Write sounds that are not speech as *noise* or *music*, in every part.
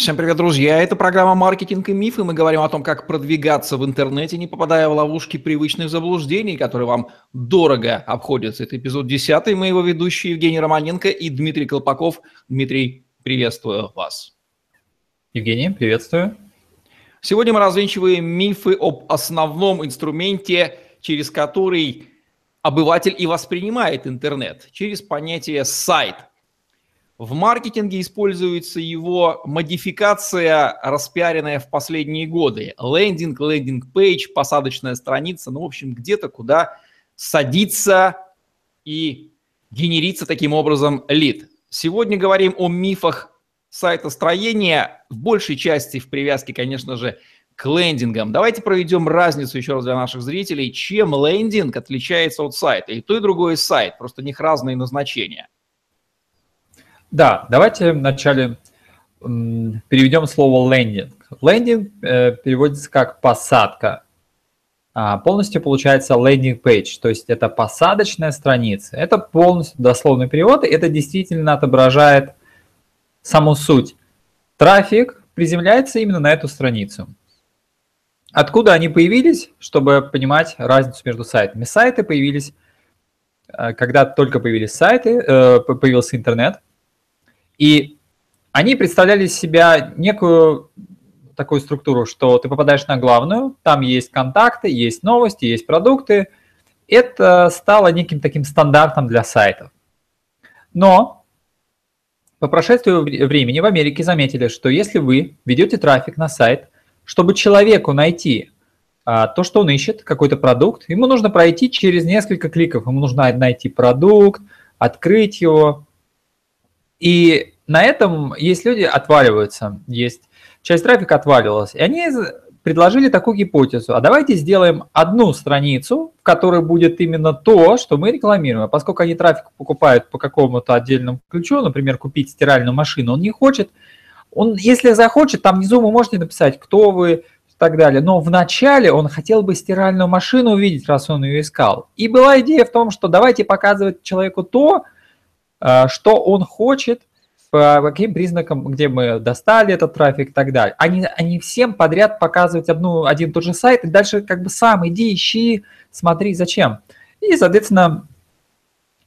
Всем привет, друзья! Это программа «Маркетинг и мифы». Мы говорим о том, как продвигаться в интернете, не попадая в ловушки привычных заблуждений, которые вам дорого обходятся. Это эпизод 10. Мы его ведущие Евгений Романенко и Дмитрий Колпаков. Дмитрий, приветствую вас. Евгений, приветствую. Сегодня мы развенчиваем мифы об основном инструменте, через который обыватель и воспринимает интернет, через понятие «сайт». В маркетинге используется его модификация, распиаренная в последние годы. Лендинг, landing page, посадочная страница, ну, в общем, где-то, куда садится и генерится таким образом лид. Сегодня говорим о мифах сайтостроения, в большей части в привязке, конечно же, к лендингам. Давайте проведем разницу еще раз для наших зрителей, чем лендинг отличается от сайта. И то, и другое сайт, просто у них разные назначения – да, давайте вначале переведем слово лендинг. Лендинг э, переводится как посадка. А полностью получается лендинг page, то есть это посадочная страница. Это полностью дословный перевод, и это действительно отображает саму суть. Трафик приземляется именно на эту страницу. Откуда они появились, чтобы понимать разницу между сайтами? Сайты появились, э, когда только появились сайты, э, появился интернет – и они представляли из себя некую такую структуру, что ты попадаешь на главную, там есть контакты, есть новости, есть продукты. Это стало неким таким стандартом для сайтов. Но по прошествию времени в Америке заметили, что если вы ведете трафик на сайт, чтобы человеку найти а, то, что он ищет, какой-то продукт, ему нужно пройти через несколько кликов. Ему нужно найти продукт, открыть его, и на этом есть люди отваливаются, есть часть трафика отваливалась. И они предложили такую гипотезу. А давайте сделаем одну страницу, в которой будет именно то, что мы рекламируем. А поскольку они трафик покупают по какому-то отдельному ключу, например, купить стиральную машину, он не хочет. Он, если захочет, там внизу вы можете написать, кто вы, и так далее. Но вначале он хотел бы стиральную машину увидеть, раз он ее искал. И была идея в том, что давайте показывать человеку то, что он хочет, по каким признакам, где мы достали этот трафик и так далее. Они, они всем подряд показывать одну, один и тот же сайт, и дальше как бы сам иди, ищи, смотри, зачем. И, соответственно,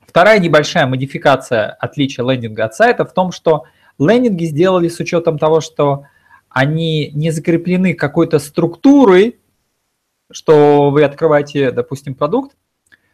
вторая небольшая модификация отличия лендинга от сайта в том, что лендинги сделали с учетом того, что они не закреплены какой-то структурой, что вы открываете, допустим, продукт,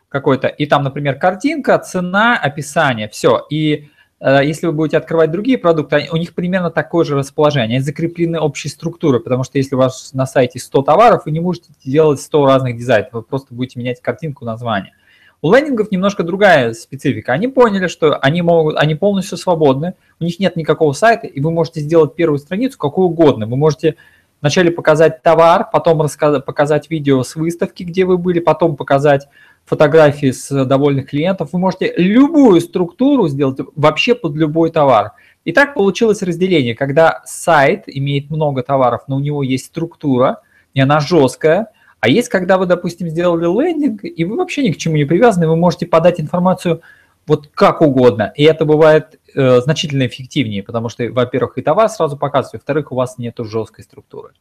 какой-то, и там, например, картинка, цена, описание, все. И э, если вы будете открывать другие продукты, у них примерно такое же расположение, они закреплены общей структурой, потому что если у вас на сайте 100 товаров, вы не можете делать 100 разных дизайнов, вы просто будете менять картинку, название. У лендингов немножко другая специфика. Они поняли, что они могут, они полностью свободны, у них нет никакого сайта, и вы можете сделать первую страницу какую угодно. Вы можете вначале показать товар, потом показать видео с выставки, где вы были, потом показать фотографии с довольных клиентов. Вы можете любую структуру сделать вообще под любой товар. И так получилось разделение, когда сайт имеет много товаров, но у него есть структура, и она жесткая, а есть, когда вы, допустим, сделали лендинг, и вы вообще ни к чему не привязаны, вы можете подать информацию вот как угодно. И это бывает э, значительно эффективнее, потому что, во-первых, и товар сразу показывает, во-вторых, у вас нет жесткой структуры.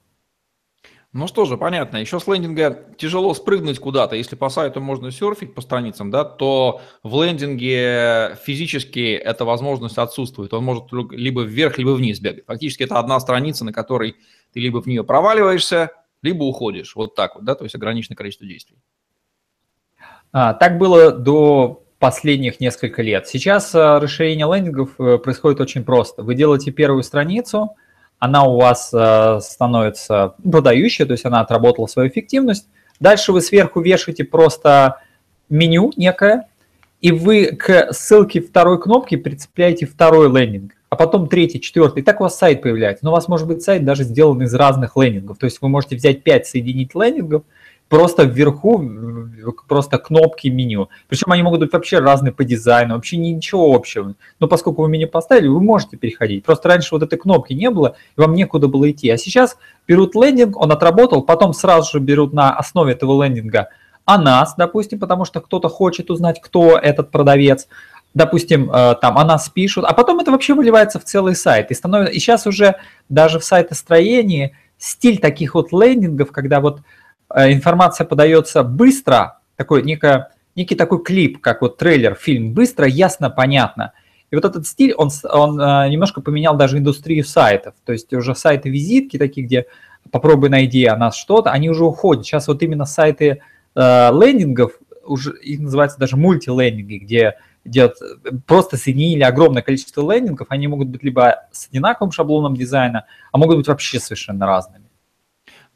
Ну что же, понятно. Еще с лендинга тяжело спрыгнуть куда-то. Если по сайту можно серфить по страницам, да, то в лендинге физически эта возможность отсутствует. Он может либо вверх, либо вниз бегать. Фактически это одна страница, на которой ты либо в нее проваливаешься, либо уходишь. Вот так вот, да, то есть ограниченное количество действий. А, так было до последних несколько лет. Сейчас а, расширение лендингов э, происходит очень просто. Вы делаете первую страницу – она у вас э, становится продающая, то есть она отработала свою эффективность. Дальше вы сверху вешаете просто меню некое, и вы к ссылке второй кнопки прицепляете второй лендинг, а потом третий, четвертый. И так у вас сайт появляется. Но у вас может быть сайт даже сделан из разных лендингов. То есть вы можете взять 5 соединить лендингов – просто вверху просто кнопки меню. Причем они могут быть вообще разные по дизайну, вообще ничего общего. Но поскольку вы меню поставили, вы можете переходить. Просто раньше вот этой кнопки не было, и вам некуда было идти. А сейчас берут лендинг, он отработал, потом сразу же берут на основе этого лендинга о нас, допустим, потому что кто-то хочет узнать, кто этот продавец, допустим, э, там о нас пишут, а потом это вообще выливается в целый сайт. И, становится, и сейчас уже даже в сайтостроении стиль таких вот лендингов, когда вот информация подается быстро, такой некое, некий такой клип, как вот трейлер, фильм, быстро, ясно, понятно. И вот этот стиль, он, он э, немножко поменял даже индустрию сайтов. То есть уже сайты-визитки такие, где попробуй найди о нас что-то, они уже уходят. Сейчас вот именно сайты лендингов, уже их называется даже мультилендинги, где идет просто соединили огромное количество лендингов, они могут быть либо с одинаковым шаблоном дизайна, а могут быть вообще совершенно разными.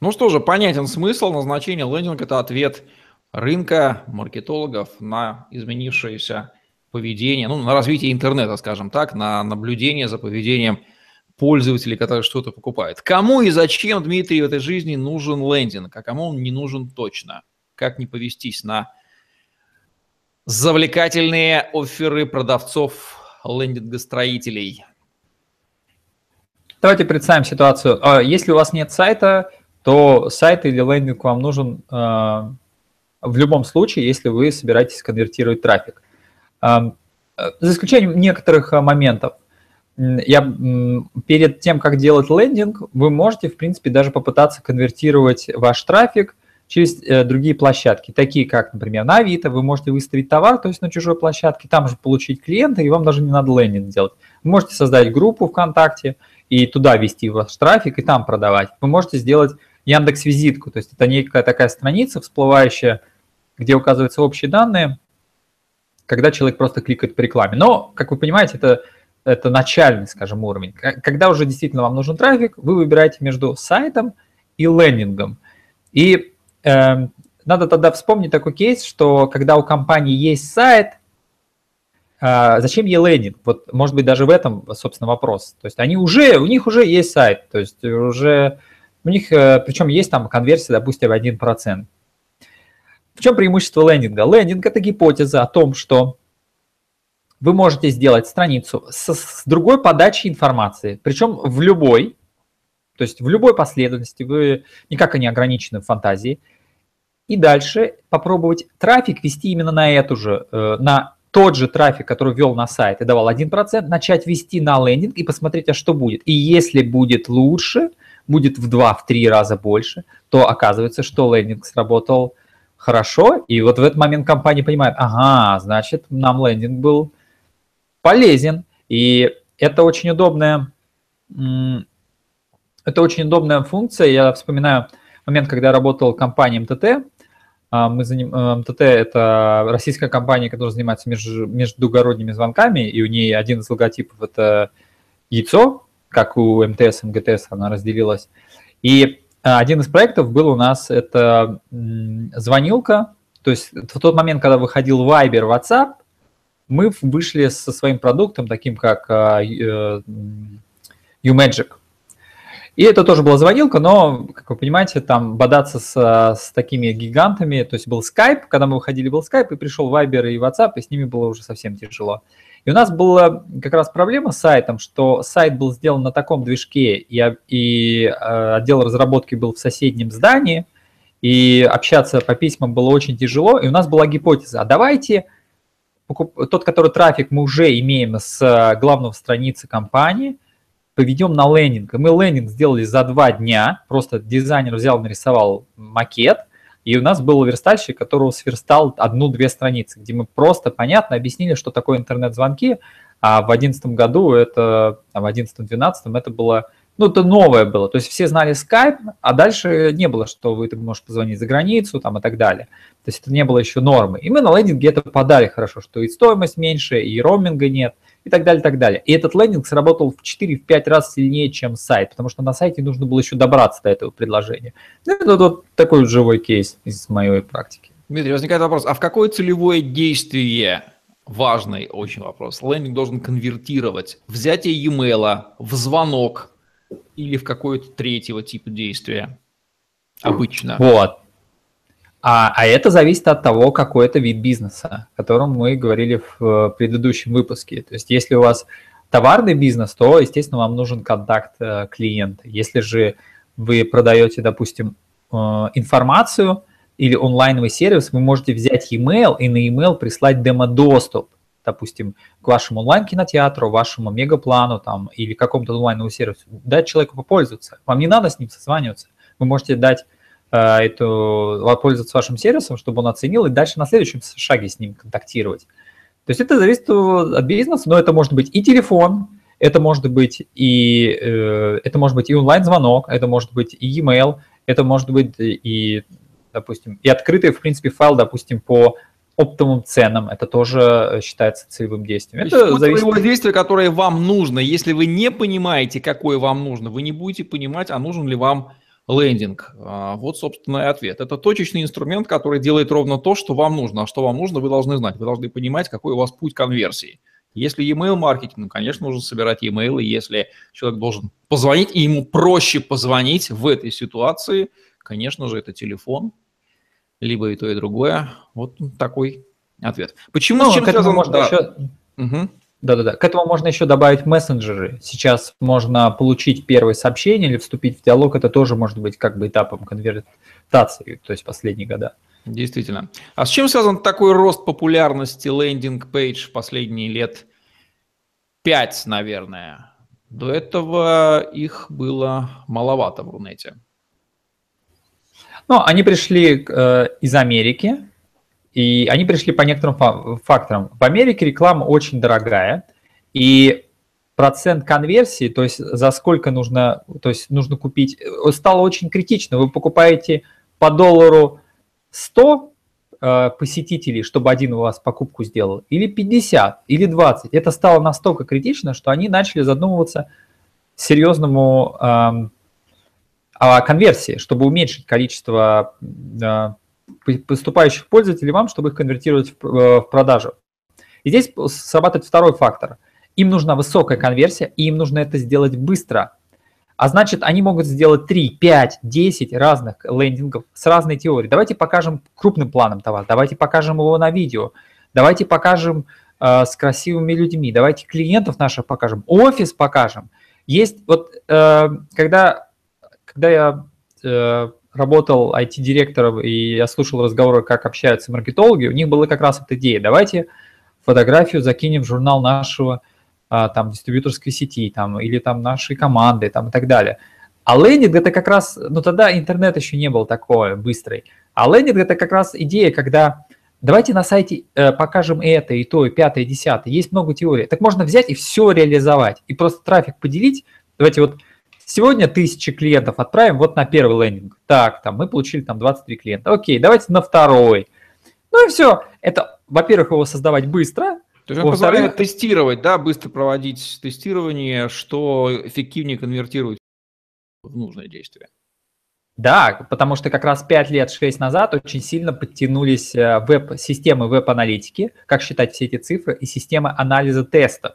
Ну что же, понятен смысл. Назначение лендинга – это ответ рынка, маркетологов на изменившееся поведение, ну, на развитие интернета, скажем так, на наблюдение за поведением пользователей, которые что-то покупают. Кому и зачем, Дмитрий, в этой жизни нужен лендинг, а кому он не нужен точно? Как не повестись на Завлекательные оферы продавцов лендингостроителей. Давайте представим ситуацию. А, если у вас нет сайта, то сайт или лендинг вам нужен а, в любом случае, если вы собираетесь конвертировать трафик. А, за исключением некоторых моментов. Я, перед тем, как делать лендинг, вы можете, в принципе, даже попытаться конвертировать ваш трафик через э, другие площадки, такие как, например, на Авито, вы можете выставить товар, то есть на чужой площадке, там же получить клиента, и вам даже не надо лендинг делать. Вы можете создать группу ВКонтакте и туда вести ваш трафик и там продавать. Вы можете сделать Яндекс Визитку, то есть это некая такая страница всплывающая, где указываются общие данные, когда человек просто кликает по рекламе. Но, как вы понимаете, это, это начальный, скажем, уровень. Когда уже действительно вам нужен трафик, вы выбираете между сайтом и лендингом. И Эм, надо тогда вспомнить такой кейс, что когда у компании есть сайт, а, зачем ей лендинг? Вот, может быть, даже в этом, собственно, вопрос. То есть они уже, у них уже есть сайт, то есть уже у них, э, причем есть там конверсия, допустим, 1%. В чем преимущество лендинга? Лендинг – это гипотеза о том, что вы можете сделать страницу с, с другой подачей информации, причем в любой, то есть в любой последовательности, вы никак не ограничены в фантазии – и дальше попробовать трафик вести именно на эту же, э, на тот же трафик, который ввел на сайт и давал 1%, начать вести на лендинг и посмотреть, а что будет. И если будет лучше, будет в 2-3 раза больше, то оказывается, что лендинг сработал хорошо, и вот в этот момент компания понимает, ага, значит, нам лендинг был полезен, и это очень удобная, это очень удобная функция, я вспоминаю момент, когда я работал в компании МТТ, а, мы заним... Э, МТТ – это российская компания, которая занимается меж... междугородними звонками, и у нее один из логотипов – это яйцо, как у МТС, МГТС она разделилась. И а, один из проектов был у нас – это звонилка, то есть в тот момент, когда выходил Viber, WhatsApp, мы вышли со своим продуктом, таким как. А, и это тоже была звонилка, но, как вы понимаете, там бодаться с, с такими гигантами, то есть был Skype, когда мы выходили, был Skype, и пришел Viber и WhatsApp, и с ними было уже совсем тяжело. И у нас была как раз проблема с сайтом, что сайт был сделан на таком движке, и, и э, отдел разработки был в соседнем здании, и общаться по письмам было очень тяжело, и у нас была гипотеза, а давайте тот, который трафик мы уже имеем с главного страницы компании – поведем на лендинг. И мы лендинг сделали за два дня, просто дизайнер взял, нарисовал макет, и у нас был верстальщик, который сверстал одну-две страницы, где мы просто понятно объяснили, что такое интернет-звонки, а в 2011 году это, в 2011-2012 это было, ну, это новое было. То есть все знали Skype, а дальше не было, что вы ты можешь позвонить за границу там и так далее. То есть это не было еще нормы. И мы на лендинге это подали хорошо, что и стоимость меньше, и роуминга нет – и так далее, и так далее. И этот лендинг сработал в 4-5 раз сильнее, чем сайт, потому что на сайте нужно было еще добраться до этого предложения. Ну, это вот такой вот живой кейс из моей практики. Дмитрий, возникает вопрос, а в какое целевое действие, важный очень вопрос, лендинг должен конвертировать? Взятие e-mail, в звонок или в какое-то третьего типа действия? Обычно. Вот. А, а это зависит от того, какой это вид бизнеса, о котором мы говорили в э, предыдущем выпуске. То есть если у вас товарный бизнес, то, естественно, вам нужен контакт э, клиента. Если же вы продаете, допустим, э, информацию или онлайновый сервис, вы можете взять email и на email прислать демо-доступ. допустим, к вашему онлайн-кинотеатру, вашему мегаплану там, или какому-то онлайновому сервису, дать человеку попользоваться. Вам не надо с ним созваниваться. Вы можете дать эту, воспользоваться вашим сервисом, чтобы он оценил, и дальше на следующем шаге с ним контактировать. То есть это зависит от бизнеса, но это может быть и телефон, это может быть и э, это может быть и онлайн-звонок, это может быть и e-mail, это может быть и, допустим, и открытый, в принципе, файл, допустим, по оптовым ценам. Это тоже считается целевым действием. Это есть, зависит... от действия, которое вам нужно. Если вы не понимаете, какое вам нужно, вы не будете понимать, а нужен ли вам лендинг. А, вот, собственно, и ответ. Это точечный инструмент, который делает ровно то, что вам нужно. А что вам нужно, вы должны знать. Вы должны понимать, какой у вас путь конверсии. Если email маркетинг, конечно, нужно собирать e-mail. Если человек должен позвонить, и ему проще позвонить в этой ситуации, конечно же, это телефон, либо и то, и другое. Вот такой ответ. Почему ну, с чем связано? Можно да. еще... угу. Да-да-да. К этому можно еще добавить мессенджеры. Сейчас можно получить первое сообщение или вступить в диалог. Это тоже может быть как бы этапом конвертации, то есть последние года. Действительно. А с чем связан такой рост популярности лендинг-пейдж в последние лет пять, наверное? До этого их было маловато в Рунете. Ну, они пришли э, из Америки, и они пришли по некоторым факторам. В Америке реклама очень дорогая, и процент конверсии, то есть за сколько нужно, то есть нужно купить, э, стало очень критично. Вы покупаете по доллару 100 э, посетителей, чтобы один у вас покупку сделал, или 50, или 20. Это стало настолько критично, что они начали задумываться серьезному э, о конверсии, чтобы уменьшить количество э, поступающих пользователей вам, чтобы их конвертировать в, э, в продажу. И здесь срабатывает второй фактор. Им нужна высокая конверсия, и им нужно это сделать быстро. А значит, они могут сделать 3, 5, 10 разных лендингов с разной теорией. Давайте покажем крупным планом товар, давайте покажем его на видео, давайте покажем э, с красивыми людьми, давайте клиентов наших покажем, офис покажем. Есть вот, э, когда, когда я э, работал IT-директором, и я слушал разговоры, как общаются маркетологи, у них была как раз эта идея. Давайте фотографию закинем в журнал нашего а, там дистрибьюторской сети, там, или там нашей команды, там, и так далее. А лендинг это как раз, ну тогда интернет еще не был такой быстрый. А лендинг это как раз идея, когда давайте на сайте э, покажем это, и то, и пятое, и десятое. Есть много теорий. Так можно взять и все реализовать. И просто трафик поделить. Давайте вот Сегодня тысячи клиентов отправим вот на первый лендинг. Так, там мы получили там 23 клиента. Окей, давайте на второй. Ну и все. Это, во-первых, его создавать быстро. То есть он позволяет тестировать, да, быстро проводить тестирование, что эффективнее конвертирует в нужное действие. Да, потому что как раз 5 лет, 6 назад очень сильно подтянулись э, веб-системы веб-аналитики, как считать все эти цифры, и системы анализа тестов.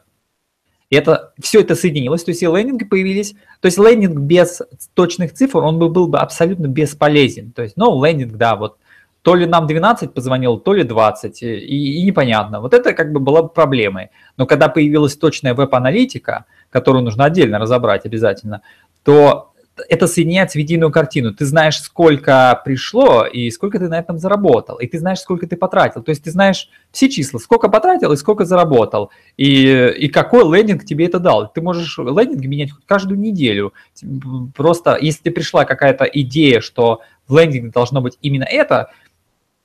И это, все это соединилось, то есть и лендинги появились. То есть лендинг без точных цифр, он бы, был бы абсолютно бесполезен. То есть, ну, лендинг, да, вот то ли нам 12 позвонил, то ли 20, и, и непонятно. Вот это как бы была бы проблемой. Но когда появилась точная веб-аналитика, которую нужно отдельно разобрать обязательно, то это соединяется в единую картину. Ты знаешь, сколько пришло и сколько ты на этом заработал. И ты знаешь, сколько ты потратил. То есть ты знаешь все числа, сколько потратил и сколько заработал. И, и какой лендинг тебе это дал. Ты можешь лендинг менять каждую неделю. Просто если ты пришла какая-то идея, что в лендинге должно быть именно это,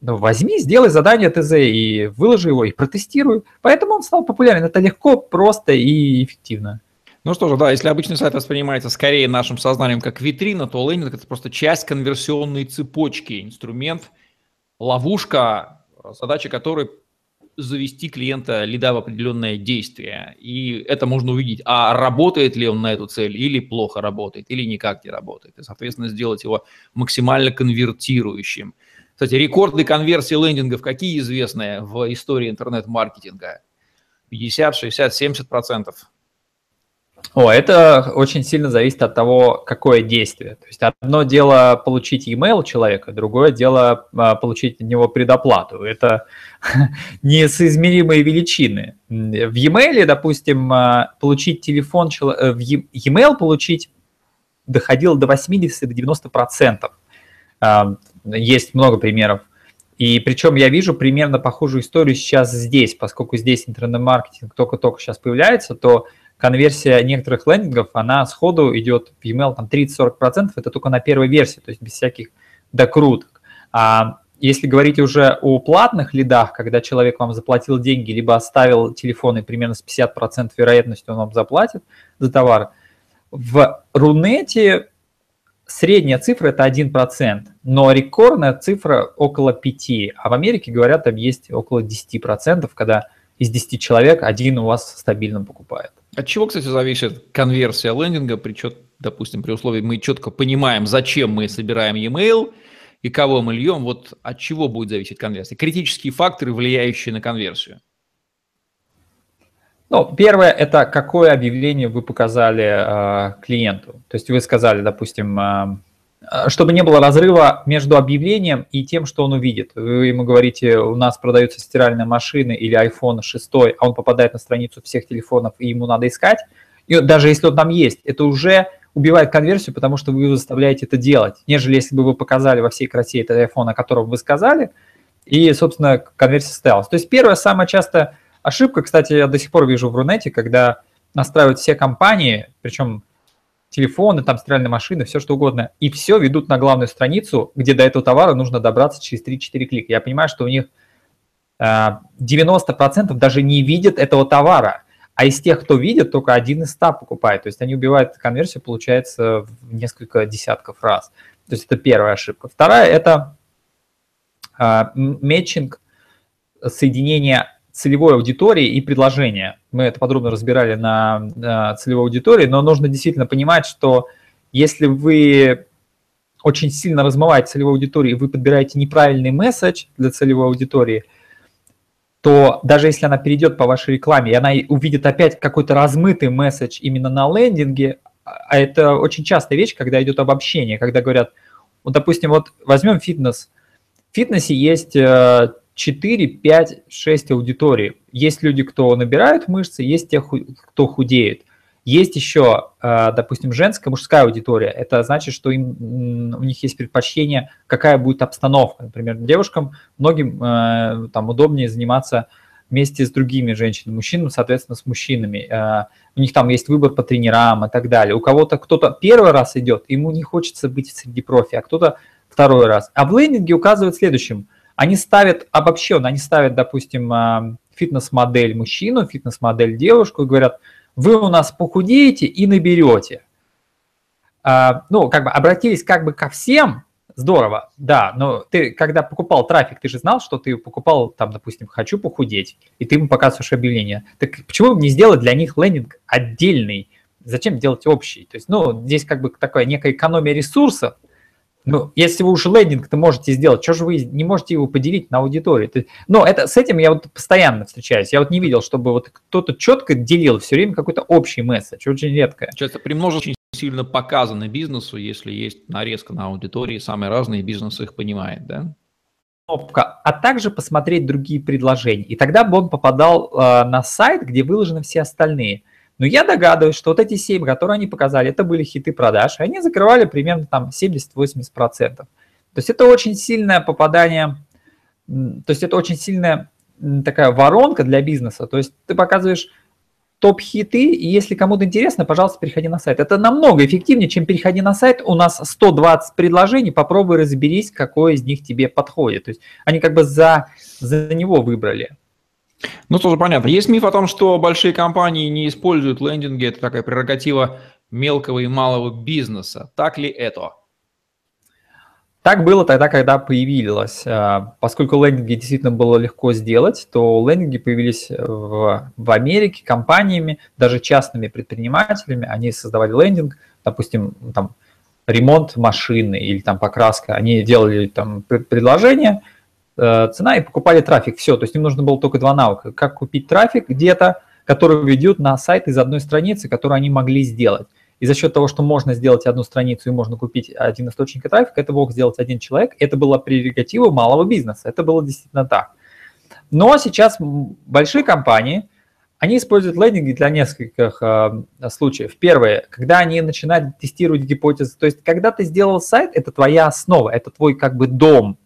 ну, возьми, сделай задание ТЗ и выложи его, и протестируй. Поэтому он стал популярен. Это легко, просто и эффективно. Ну что же, да, если обычный сайт воспринимается скорее нашим сознанием как витрина, то лендинг – это просто часть конверсионной цепочки, инструмент, ловушка, задача которой завести клиента лида в определенное действие. И это можно увидеть, а работает ли он на эту цель, или плохо работает, или никак не работает. И, соответственно, сделать его максимально конвертирующим. Кстати, рекорды конверсии лендингов какие известные в истории интернет-маркетинга? 50, 60, 70 процентов. О, это очень сильно зависит от того, какое действие. То есть одно дело получить e-mail человека, другое дело а, получить от него предоплату. Это *laughs* несоизмеримые величины. В e-mail, допустим, а, получить телефон, э, в e-mail получить доходило до 80-90%. Есть много примеров. И причем я вижу примерно похожую историю сейчас здесь, поскольку здесь интернет-маркетинг только-только сейчас появляется, то конверсия некоторых лендингов, она сходу идет в email там 30-40%, это только на первой версии, то есть без всяких докруток. А если говорить уже о платных лидах, когда человек вам заплатил деньги, либо оставил телефон и примерно с 50% вероятностью он вам заплатит за товар, в Рунете средняя цифра это 1%, но рекордная цифра около 5%, а в Америке, говорят, там есть около 10%, когда из 10 человек один у вас стабильно покупает. От чего, кстати, зависит конверсия лендинга, причем, допустим, при условии мы четко понимаем, зачем мы собираем e-mail и кого мы льем, вот от чего будет зависеть конверсия? Критические факторы, влияющие на конверсию. Ну, первое – это какое объявление вы показали э, клиенту. То есть вы сказали, допустим, э, чтобы не было разрыва между объявлением и тем, что он увидит. Вы ему говорите, у нас продаются стиральные машины или iPhone 6, а он попадает на страницу всех телефонов, и ему надо искать. И даже если он там есть, это уже убивает конверсию, потому что вы заставляете это делать, нежели если бы вы показали во всей красе этот iPhone, о котором вы сказали, и, собственно, конверсия состоялась. То есть первое, самое частое Ошибка, кстати, я до сих пор вижу в Рунете, когда настраивают все компании, причем телефоны, там стиральные машины, все что угодно, и все ведут на главную страницу, где до этого товара нужно добраться через 3-4 клика. Я понимаю, что у них 90% э, даже не видят этого товара, а из тех, кто видит, только один из ста покупает. То есть они убивают конверсию, получается, в несколько десятков раз. То есть это первая ошибка. Вторая – это э, соединение целевой аудитории и предложения. Мы это подробно разбирали на, на целевой аудитории, но нужно действительно понимать, что если вы очень сильно размываете целевую аудиторию, и вы подбираете неправильный месседж для целевой аудитории, то даже если она перейдет по вашей рекламе, и она увидит опять какой-то размытый месседж именно на лендинге, а это очень частая вещь, когда идет обобщение, когда говорят, вот, допустим, вот возьмем фитнес. В фитнесе есть э, 4, 5, 6 аудиторий. Есть люди, кто набирают мышцы, есть те, кто худеет. Есть еще, э, допустим, женская, мужская аудитория. Это значит, что им, у них есть предпочтение, какая будет обстановка. Например, девушкам многим э, там удобнее заниматься вместе с другими женщинами, мужчинам, соответственно, с мужчинами. Э, у них там есть выбор по тренерам и так далее. У кого-то кто-то первый раз идет, ему не хочется быть среди профи, а кто-то второй раз. А в лендинге указывают следующим – они ставят обобщенно, они ставят, допустим, а, фитнес-модель мужчину, фитнес-модель девушку и говорят, вы у нас похудеете и наберете. А, ну, как бы обратились как бы ко всем, здорово, да, но ты, когда покупал трафик, ты же знал, что ты покупал, там, допустим, хочу похудеть, и ты ему показываешь объявление. Так почему бы не сделать для них лендинг отдельный? Зачем делать общий? То есть, ну, здесь как бы такая некая экономия ресурсов, ну, если вы уже лендинг-то можете сделать, что же вы не можете его поделить на аудиторию? Но это, с этим я вот постоянно встречаюсь. Я вот не видел, чтобы вот кто-то четко делил все время какой-то общий месседж, очень редко. Часто примножить очень сильно показаны бизнесу, если есть нарезка на аудитории, самые разные бизнесы их понимает, да? кнопка, а также посмотреть другие предложения. И тогда бы он попадал э, на сайт, где выложены все остальные. Но я догадываюсь, что вот эти 7, которые они показали, это были хиты продаж, и они закрывали примерно там 70-80%. То есть это очень сильное попадание, то есть это очень сильная такая воронка для бизнеса. То есть ты показываешь топ-хиты, и если кому-то интересно, пожалуйста, переходи на сайт. Это намного эффективнее, чем переходи на сайт. У нас 120 предложений, попробуй разберись, какое из них тебе подходит. То есть они как бы за, за него выбрали. Ну, тоже понятно. Есть миф о том, что большие компании не используют лендинги. Это такая прерогатива мелкого и малого бизнеса. Так ли это? Так было тогда, когда появилась. А, поскольку лендинги действительно было легко сделать, то лендинги появились в, в Америке компаниями, даже частными предпринимателями. Они создавали лендинг, допустим, там, ремонт машины или там покраска. Они делали там предложение, цена и покупали трафик. Все, то есть им нужно было только два навыка. Как купить трафик где-то, который ведет на сайт из одной страницы, которую они могли сделать. И за счет того, что можно сделать одну страницу и можно купить один источник трафика, это мог сделать один человек. Это была прерогатива малого бизнеса. Это было действительно так. Но сейчас большие компании, они используют лендинги для нескольких э, случаев. Первое, когда они начинают тестировать гипотезы. То есть, когда ты сделал сайт, это твоя основа, это твой как бы дом,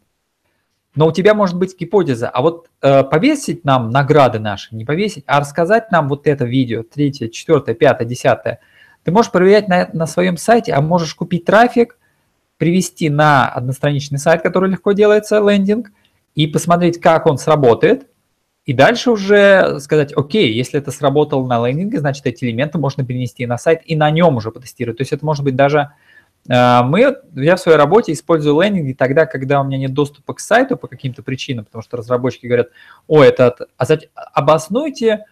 но у тебя может быть гипотеза, а вот э, повесить нам награды наши, не повесить, а рассказать нам вот это видео, третье, четвертое, пятое, десятое. Ты можешь проверять на, на своем сайте, а можешь купить трафик, привести на одностраничный сайт, который легко делается, лендинг, и посмотреть, как он сработает, и дальше уже сказать, окей, если это сработало на лендинге, значит, эти элементы можно перенести на сайт и на нем уже потестировать. То есть это может быть даже мы, я в своей работе использую лендинги тогда, когда у меня нет доступа к сайту по каким-то причинам, потому что разработчики говорят, о, это, а обоснуйте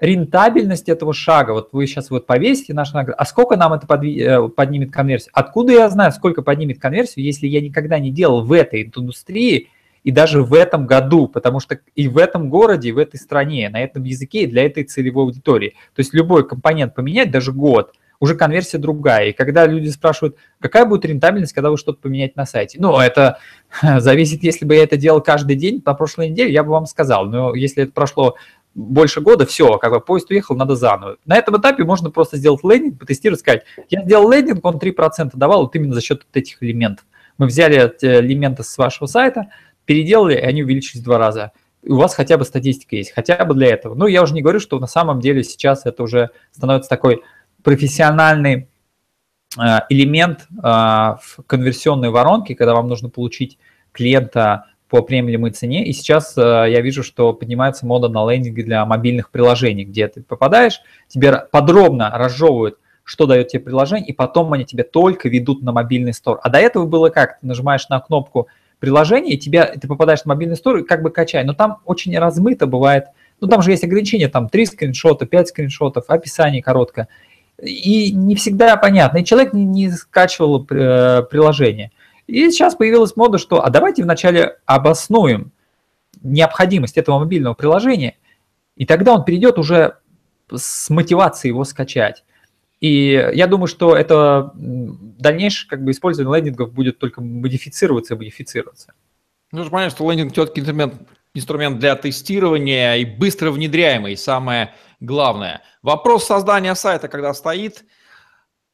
рентабельность этого шага. Вот вы сейчас вот повесите наш наград, а сколько нам это подви, э, поднимет конверсию? Откуда я знаю, сколько поднимет конверсию, если я никогда не делал в этой индустрии и даже в этом году, потому что и в этом городе, и в этой стране, на этом языке, для этой целевой аудитории. То есть любой компонент поменять, даже год – уже конверсия другая. И когда люди спрашивают, какая будет рентабельность, когда вы что-то поменяете на сайте? Ну, это *laughs* зависит, если бы я это делал каждый день на прошлой неделе, я бы вам сказал. Но если это прошло больше года, все, как бы поезд уехал, надо заново. На этом этапе можно просто сделать лендинг, потестировать, сказать, я сделал лендинг, он 3% давал вот именно за счет вот этих элементов. Мы взяли элементы с вашего сайта, переделали, и они увеличились в два раза. И у вас хотя бы статистика есть, хотя бы для этого. Ну, я уже не говорю, что на самом деле сейчас это уже становится такой профессиональный э, элемент э, в конверсионной воронке, когда вам нужно получить клиента по приемлемой цене. И сейчас э, я вижу, что поднимается мода на лендинги для мобильных приложений, где ты попадаешь, тебе подробно разжевывают, что дает тебе приложение, и потом они тебя только ведут на мобильный стор. А до этого было как? Ты нажимаешь на кнопку приложения, и тебя, ты попадаешь на мобильный стор, и как бы качай. Но там очень размыто бывает. Ну, там же есть ограничения, там 3 скриншота, 5 скриншотов, описание короткое и не всегда понятно, и человек не, не скачивал э, приложение. И сейчас появилась мода, что а давайте вначале обоснуем необходимость этого мобильного приложения, и тогда он перейдет уже с мотивацией его скачать. И я думаю, что это дальнейшее как бы, использование лендингов будет только модифицироваться и модифицироваться. Нужно понять, что лендинг все-таки инструмент, инструмент для тестирования и быстро внедряемый. Самое главное. Вопрос создания сайта, когда стоит,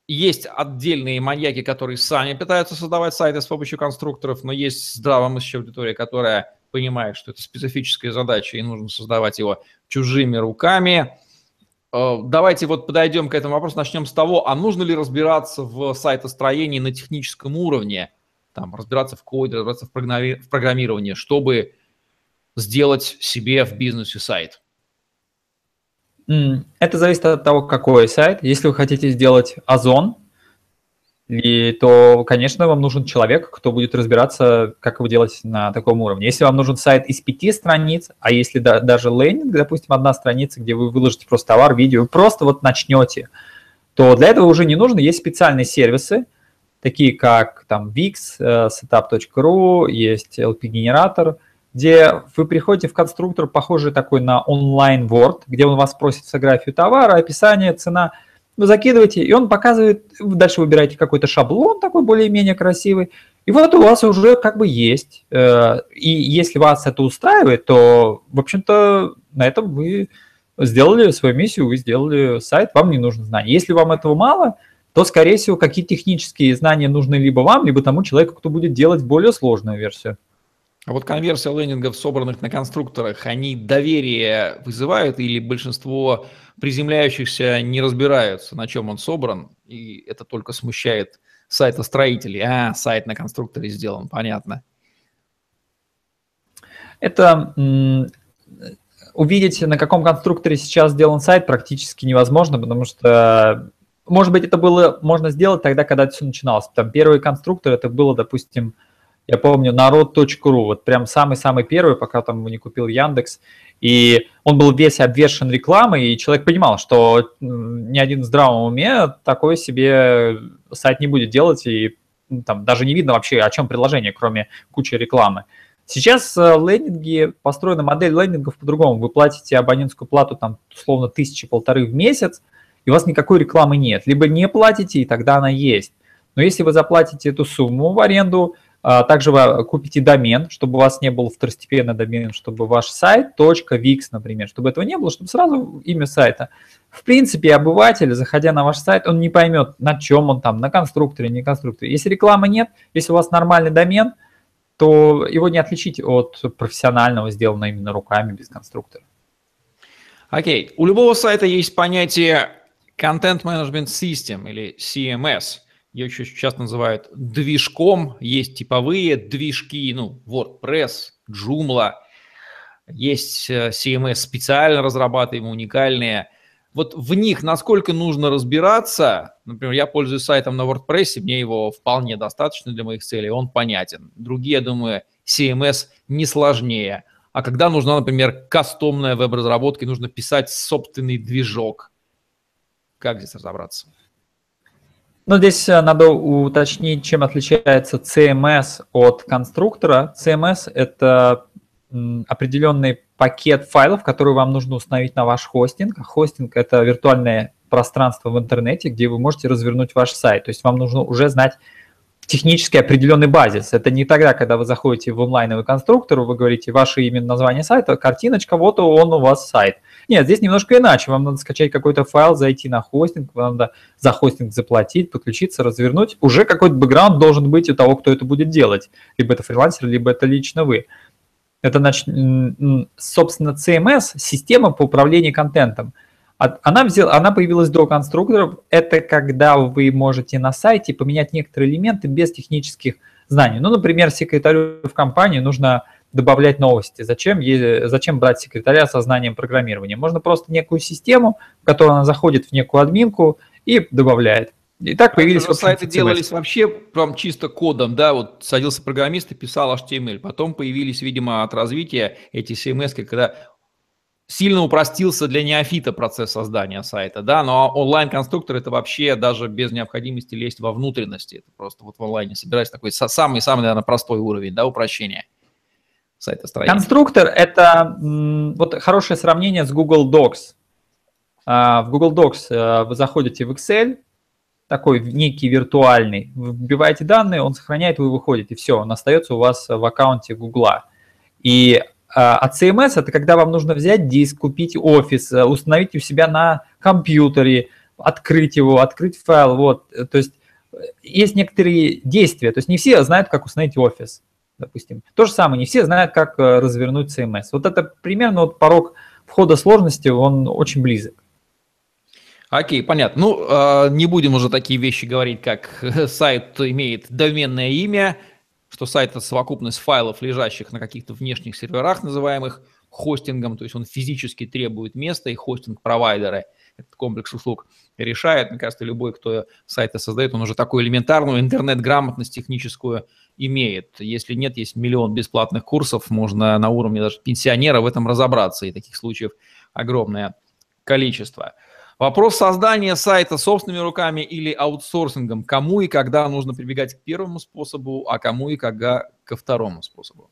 есть отдельные маньяки, которые сами пытаются создавать сайты с помощью конструкторов, но есть здравомыслящая аудитория, которая понимает, что это специфическая задача и нужно создавать его чужими руками. Э, давайте вот подойдем к этому вопросу, начнем с того, а нужно ли разбираться в сайтостроении на техническом уровне, там, разбираться в коде, разбираться в программировании, чтобы сделать себе в бизнесе сайт? Это зависит от того, какой сайт. Если вы хотите сделать Озон, то, конечно, вам нужен человек, кто будет разбираться, как его делать на таком уровне. Если вам нужен сайт из пяти страниц, а если да, даже лендинг, допустим, одна страница, где вы выложите просто товар, видео, просто вот начнете, то для этого уже не нужно. Есть специальные сервисы, такие как там Wix, э, setup.ru, есть LP-генератор – где вы приходите в конструктор, похожий такой на онлайн Word, где он вас просит фотографию товара, описание, цена. Вы закидываете, и он показывает, дальше выбираете какой-то шаблон такой более-менее красивый, и вот у вас уже как бы есть. Э, и если вас это устраивает, то, в общем-то, на этом вы сделали свою миссию, вы сделали сайт, вам не нужно знания. Если вам этого мало, то, скорее всего, какие технические знания нужны либо вам, либо тому человеку, кто будет делать более сложную версию. А вот конверсия лендингов, собранных на конструкторах, они доверие вызывают или большинство приземляющихся не разбираются, на чем он собран, и это только смущает сайтостроителей. А, сайт на конструкторе сделан, понятно. Это увидеть, на каком конструкторе сейчас сделан сайт, практически невозможно, потому что, может быть, это было можно сделать тогда, когда все начиналось. Там первый конструктор, это было, допустим, я помню, народ.ру, вот прям самый-самый первый, пока там его не купил Яндекс. И он был весь обвешен рекламой, и человек понимал, что ни один в здравом уме такой себе сайт не будет делать, и там даже не видно вообще, о чем приложение, кроме кучи рекламы. Сейчас э, лендинги, построена модель лендингов по-другому. Вы платите абонентскую плату там условно тысячи-полторы в месяц, и у вас никакой рекламы нет. Либо не платите, и тогда она есть. Но если вы заплатите эту сумму в аренду, также вы купите домен, чтобы у вас не был второстепенный домен, чтобы ваш сайт .wix, например, чтобы этого не было, чтобы сразу имя сайта. В принципе, обыватель, заходя на ваш сайт, он не поймет, на чем он там, на конструкторе, не конструкторе. Если рекламы нет, если у вас нормальный домен, то его не отличить от профессионального, сделанного именно руками без конструктора. Окей. У любого сайта есть понятие Content Management System или CMS. Ее еще часто называют движком. Есть типовые движки, ну, WordPress, Joomla. Есть э, CMS специально разрабатываемые, уникальные. Вот в них насколько нужно разбираться? Например, я пользуюсь сайтом на WordPress, мне его вполне достаточно для моих целей, он понятен. Другие, я думаю, CMS не сложнее – а когда нужна, например, кастомная веб-разработка, нужно писать собственный движок. Как здесь разобраться? Ну, здесь э, надо уточнить, чем отличается CMS от конструктора. CMS – это определенный пакет файлов, который вам нужно установить на ваш хостинг. Хостинг – это виртуальное пространство в интернете, где вы можете развернуть ваш сайт. То есть вам нужно уже знать технически определенный базис. Это не тогда, когда вы заходите в онлайновый конструктор, вы говорите ваше имя, название сайта, картиночка, вот он у вас сайт. Нет, здесь немножко иначе. Вам надо скачать какой-то файл, зайти на хостинг, вам надо за хостинг заплатить, подключиться, развернуть. Уже какой-то бэкграунд должен быть у того, кто это будет делать. Либо это фрилансер, либо это лично вы. Это, собственно, CMS – система по управлению контентом – она, взяла, она появилась до конструкторов. Это когда вы можете на сайте поменять некоторые элементы без технических знаний. Ну, например, секретарю в компании нужно добавлять новости. Зачем, зачем брать секретаря со знанием программирования? Можно просто некую систему, в которую она заходит в некую админку и добавляет. И так появились... Но сайты делались вообще прям чисто кодом, да, вот садился программист и писал HTML. Потом появились, видимо, от развития эти CMS, когда сильно упростился для неофита процесс создания сайта, да, но онлайн-конструктор это вообще даже без необходимости лезть во внутренности, это просто вот в онлайне собирать такой самый-самый, наверное, простой уровень, да, упрощения сайта строения. Конструктор – это вот хорошее сравнение с Google Docs. А, в Google Docs э, вы заходите в Excel, такой некий виртуальный, вы вбиваете данные, он сохраняет, вы выходите, все, он остается у вас в аккаунте Google. И а CMS – это когда вам нужно взять диск, купить офис, э, установить у себя на компьютере, открыть его, открыть файл. Вот. То есть э, есть некоторые действия. То есть не все знают, как установить офис, допустим. То же самое, не все знают, как э, развернуть CMS. Вот это примерно вот порог входа сложности, он очень близок. Окей, понятно. Ну, не будем уже такие вещи говорить, как сайт имеет доменное имя, что сайт – это совокупность файлов, лежащих на каких-то внешних серверах, называемых хостингом, то есть он физически требует места, и хостинг-провайдеры этот комплекс услуг решает. Мне кажется, любой, кто сайты создает, он уже такую элементарную интернет-грамотность техническую имеет. Если нет, есть миллион бесплатных курсов, можно на уровне даже пенсионера в этом разобраться, и таких случаев огромное количество. Вопрос создания сайта собственными руками или аутсорсингом. Кому и когда нужно прибегать к первому способу, а кому и когда ко второму способу?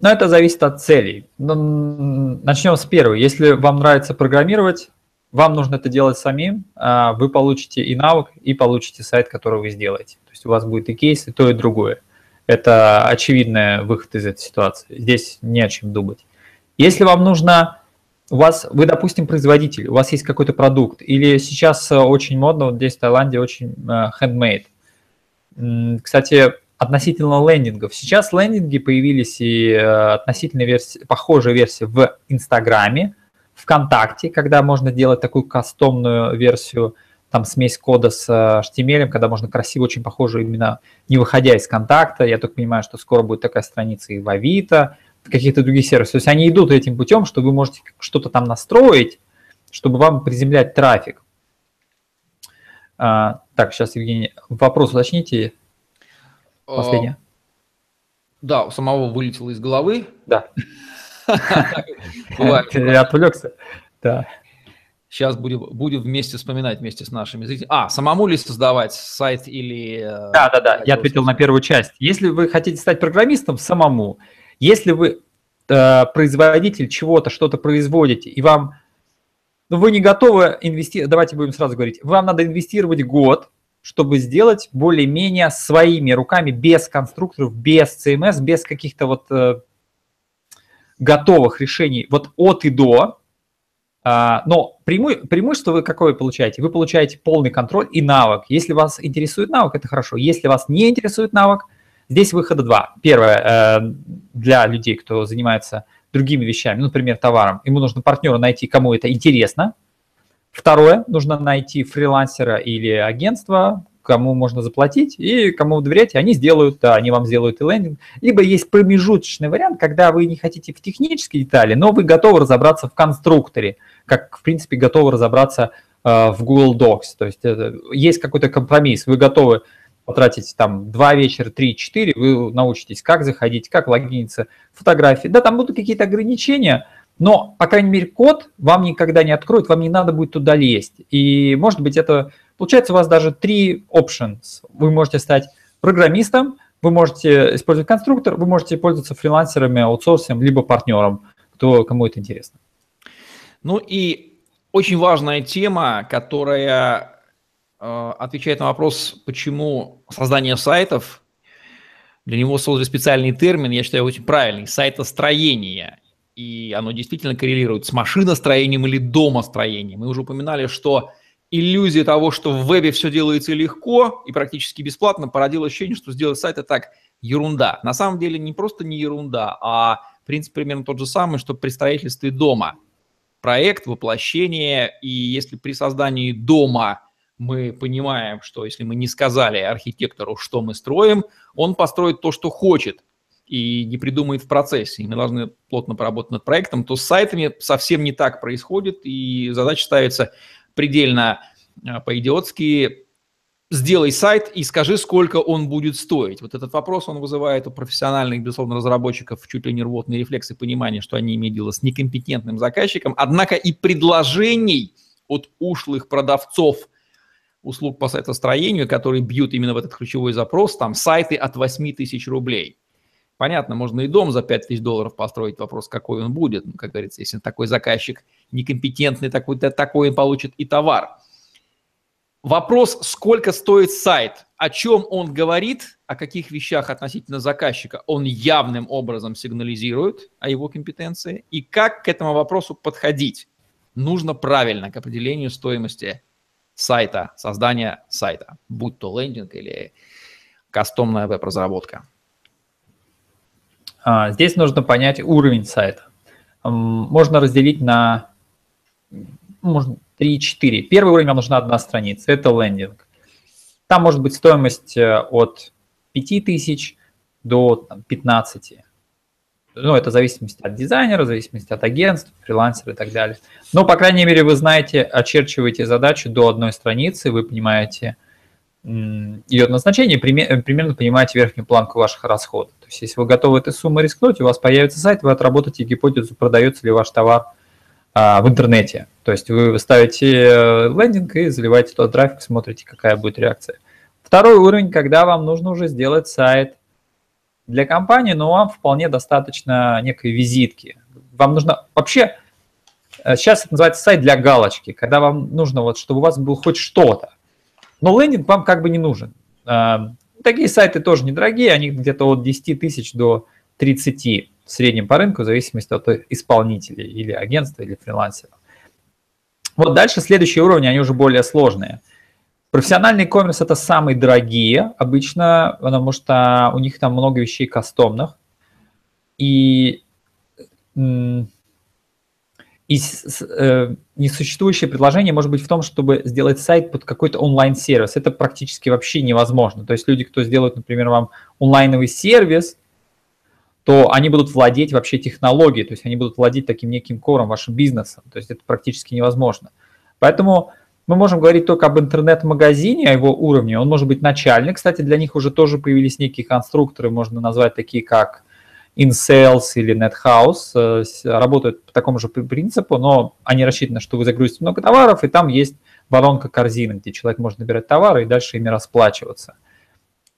Но это зависит от целей. Ну, начнем с первого. Если вам нравится программировать, вам нужно это делать самим, а вы получите и навык, и получите сайт, который вы сделаете. То есть у вас будет и кейс, и то, и другое. Это очевидный выход из этой ситуации. Здесь не о чем думать. Если вам нужно у вас, вы, допустим, производитель, у вас есть какой-то продукт, или сейчас э, очень модно, вот здесь в Таиланде очень uh, handmade. Кстати, относительно лендингов. Сейчас лендинги появились и uh, относительно версии, похожая версия в Инстаграме, ВКонтакте, когда можно делать такую кастомную версию, там смесь кода с HTML, когда можно красиво, очень похоже, именно не выходя из контакта. Я только понимаю, что скоро будет такая страница и в Авито, каких-то других сервисов. То есть они идут этим путем, что вы можете что-то там настроить, чтобы вам приземлять трафик. А, так, сейчас, Евгений, вопрос уточните. Последний. Да, у самого вылетело из головы. Да. *laughs* Я отвлекся. Да. Сейчас будем, будем вместе вспоминать вместе с нашими зрителями. А, самому ли создавать сайт или... Э, да, да, да, я ответил на первую часть. Если вы хотите стать программистом, самому. Если вы э, производитель чего-то, что-то производите, и вам, ну, вы не готовы инвестировать, давайте будем сразу говорить, вам надо инвестировать год, чтобы сделать более-менее своими руками, без конструкторов, без CMS, без каких-то вот э, готовых решений, вот от и до. А, но преиму, преимущество вы какое получаете? Вы получаете полный контроль и навык. Если вас интересует навык, это хорошо. Если вас не интересует навык – Здесь выхода два. Первое, э, для людей, кто занимается другими вещами, например, товаром, ему нужно партнера найти, кому это интересно. Второе, нужно найти фрилансера или агентство, кому можно заплатить и кому вы доверяете, они сделают, да, они вам сделают и лендинг. Либо есть промежуточный вариант, когда вы не хотите в технические детали, но вы готовы разобраться в конструкторе, как, в принципе, готовы разобраться э, в Google Docs. То есть это, есть какой-то компромисс, вы готовы потратить там два вечера, три, четыре, вы научитесь, как заходить, как логиниться, фотографии. Да, там будут какие-то ограничения, но, по крайней мере, код вам никогда не откроют, вам не надо будет туда лезть. И, может быть, это Получается у вас даже три options. Вы можете стать программистом, вы можете использовать конструктор, вы можете пользоваться фрилансерами, аутсорсом, либо партнером, кто, кому это интересно. Ну и очень важная тема, которая э, отвечает на вопрос, почему создание сайтов, для него создали специальный термин, я считаю, очень правильный, сайтостроение. И оно действительно коррелирует с машиностроением или домостроением. Мы уже упоминали, что иллюзия того, что в вебе все делается легко и практически бесплатно, породила ощущение, что сделать сайт – это так ерунда. На самом деле не просто не ерунда, а принцип примерно тот же самый, что при строительстве дома. Проект, воплощение, и если при создании дома мы понимаем, что если мы не сказали архитектору, что мы строим, он построит то, что хочет, и не придумает в процессе. И мы должны плотно поработать над проектом, то с сайтами совсем не так происходит, и задача ставится предельно а, по-идиотски сделай сайт и скажи, сколько он будет стоить. Вот этот вопрос, он вызывает у профессиональных, безусловно, разработчиков чуть ли не рвотные рефлексы понимания, что они имеют дело с некомпетентным заказчиком. Однако и предложений от ушлых продавцов услуг по сайтостроению, которые бьют именно в этот ключевой запрос, там сайты от 8 тысяч рублей. Понятно, можно и дом за 5 тысяч долларов построить, вопрос, какой он будет. Ну, как говорится, если такой заказчик некомпетентный, такой, такой он получит и товар. Вопрос, сколько стоит сайт, о чем он говорит, о каких вещах относительно заказчика он явным образом сигнализирует о его компетенции и как к этому вопросу подходить. Нужно правильно к определению стоимости сайта, создания сайта, будь то лендинг или кастомная веб-разработка. А, здесь нужно понять уровень сайта. Можно разделить на можно 3-4. Первый уровень вам нужна одна страница, это лендинг. Там может быть стоимость э, от 5000 до там, 15. Ну, это в зависимости от дизайнера, в зависимости от агентств, фрилансера и так далее. Но, по крайней мере, вы знаете, очерчиваете задачу до одной страницы, вы понимаете, ее назначение, примерно понимаете верхнюю планку ваших расходов. То есть, если вы готовы этой суммой рискнуть, у вас появится сайт, вы отработаете гипотезу, продается ли ваш товар а, в интернете. То есть вы ставите э, лендинг и заливаете тот трафик, смотрите, какая будет реакция. Второй уровень, когда вам нужно уже сделать сайт для компании, но вам вполне достаточно некой визитки. Вам нужно вообще, э, сейчас это называется сайт для галочки, когда вам нужно, вот, чтобы у вас был хоть что-то. Но лендинг вам как бы не нужен. А, такие сайты тоже недорогие, они где-то от 10 тысяч до 30 в среднем по рынку, в зависимости от исполнителя или агентства, или фрилансера. Вот дальше следующие уровни, они уже более сложные. Профессиональный коммерс это самые дорогие обычно, потому что у них там много вещей кастомных. И и э, несуществующее предложение может быть в том, чтобы сделать сайт под какой-то онлайн-сервис. Это практически вообще невозможно. То есть люди, кто сделают, например, вам онлайновый сервис, то они будут владеть вообще технологией, то есть они будут владеть таким неким кором вашим бизнесом. То есть это практически невозможно. Поэтому мы можем говорить только об интернет-магазине, о его уровне. Он может быть начальный. Кстати, для них уже тоже появились некие конструкторы, можно назвать такие как InSales или NetHouse э, работают по такому же принципу, но они рассчитаны, что вы загрузите много товаров, и там есть воронка корзины, где человек может набирать товары и дальше ими расплачиваться.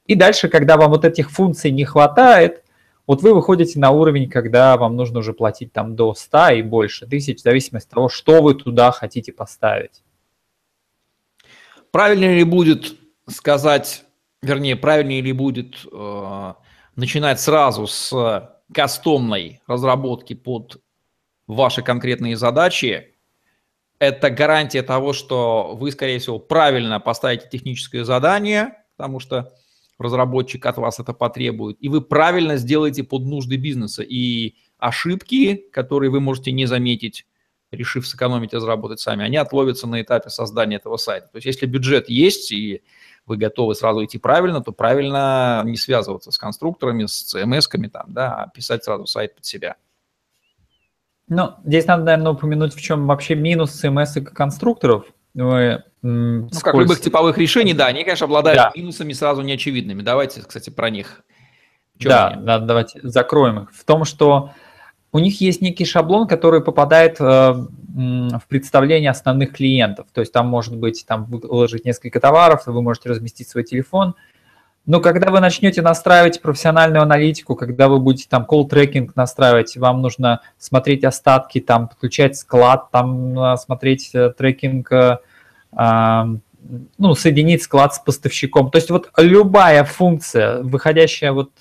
И дальше, когда вам вот этих функций не хватает, вот вы выходите на уровень, когда вам нужно уже платить там до 100 и больше тысяч, в зависимости от того, что вы туда хотите поставить. Правильно ли будет сказать, вернее, правильнее ли будет э, начинать сразу с кастомной разработки под ваши конкретные задачи, это гарантия того, что вы, скорее всего, правильно поставите техническое задание, потому что разработчик от вас это потребует, и вы правильно сделаете под нужды бизнеса. И ошибки, которые вы можете не заметить, решив сэкономить и разработать сами, они отловятся на этапе создания этого сайта. То есть если бюджет есть и вы готовы сразу идти правильно, то правильно не связываться с конструкторами, с CMS-ками там, да, а писать сразу сайт под себя. Ну, здесь надо, наверное, упомянуть, в чем вообще минус CMS и конструкторов. Мы, ну, скользь... как любых типовых решений, да, они, конечно, обладают да. минусами сразу неочевидными. Давайте, кстати, про них. Да, да, давайте закроем их. В том, что у них есть некий шаблон, который попадает э, в представление основных клиентов. То есть там может быть, там выложить несколько товаров, вы можете разместить свой телефон. Но когда вы начнете настраивать профессиональную аналитику, когда вы будете там колл-трекинг настраивать, вам нужно смотреть остатки, там подключать склад, там э, смотреть э, трекинг, ну, соединить склад с поставщиком. То есть вот любая функция, выходящая вот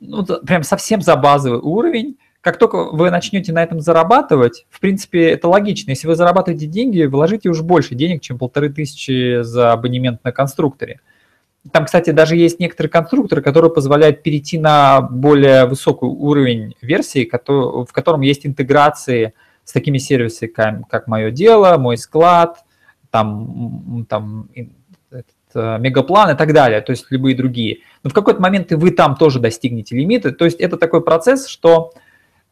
ну, прям совсем за базовый уровень, как только вы начнете на этом зарабатывать, в принципе, это логично. Если вы зарабатываете деньги, вложите уж больше денег, чем полторы тысячи за абонемент на конструкторе. Там, кстати, даже есть некоторые конструкторы, которые позволяют перейти на более высокий уровень версии, в котором есть интеграции с такими сервисами, как «Мое дело», «Мой склад», там, там э, мегаплан и так далее, то есть любые другие. Но в какой-то момент и вы там тоже достигнете лимита. То есть это такой процесс, что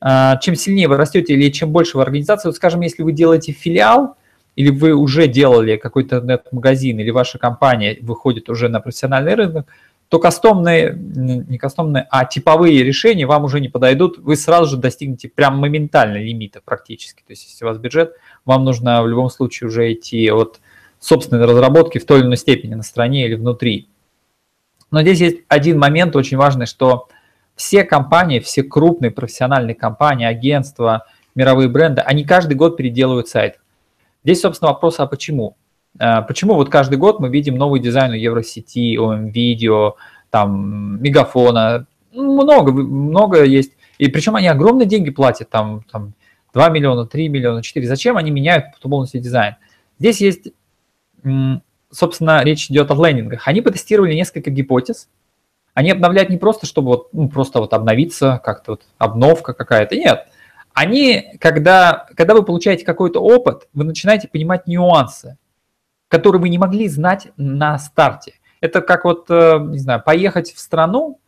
чем сильнее вы растете или чем больше вы организация, вот скажем, если вы делаете филиал, или вы уже делали какой-то интернет-магазин, или ваша компания выходит уже на профессиональный рынок, то кастомные, не кастомные, а типовые решения вам уже не подойдут, вы сразу же достигнете прям моментально лимита практически. То есть если у вас бюджет, вам нужно в любом случае уже идти от собственной разработки в той или иной степени на стороне или внутри. Но здесь есть один момент очень важный, что все компании, все крупные профессиональные компании, агентства, мировые бренды, они каждый год переделывают сайт. Здесь, собственно, вопрос, а почему? А, почему вот каждый год мы видим новый дизайн у Евросети, у Видео, там, Мегафона, много, много есть. И причем они огромные деньги платят, там, там 2 миллиона, 3 миллиона, 4. Зачем они меняют полностью дизайн? Здесь есть, собственно, речь идет о лендингах. Они потестировали несколько гипотез, они обновляют не просто, чтобы вот, ну, просто вот обновиться, как-то вот обновка какая-то. Нет. Они, когда, когда вы получаете какой-то опыт, вы начинаете понимать нюансы, которые вы не могли знать на старте. Это как вот, э, не знаю, поехать в страну,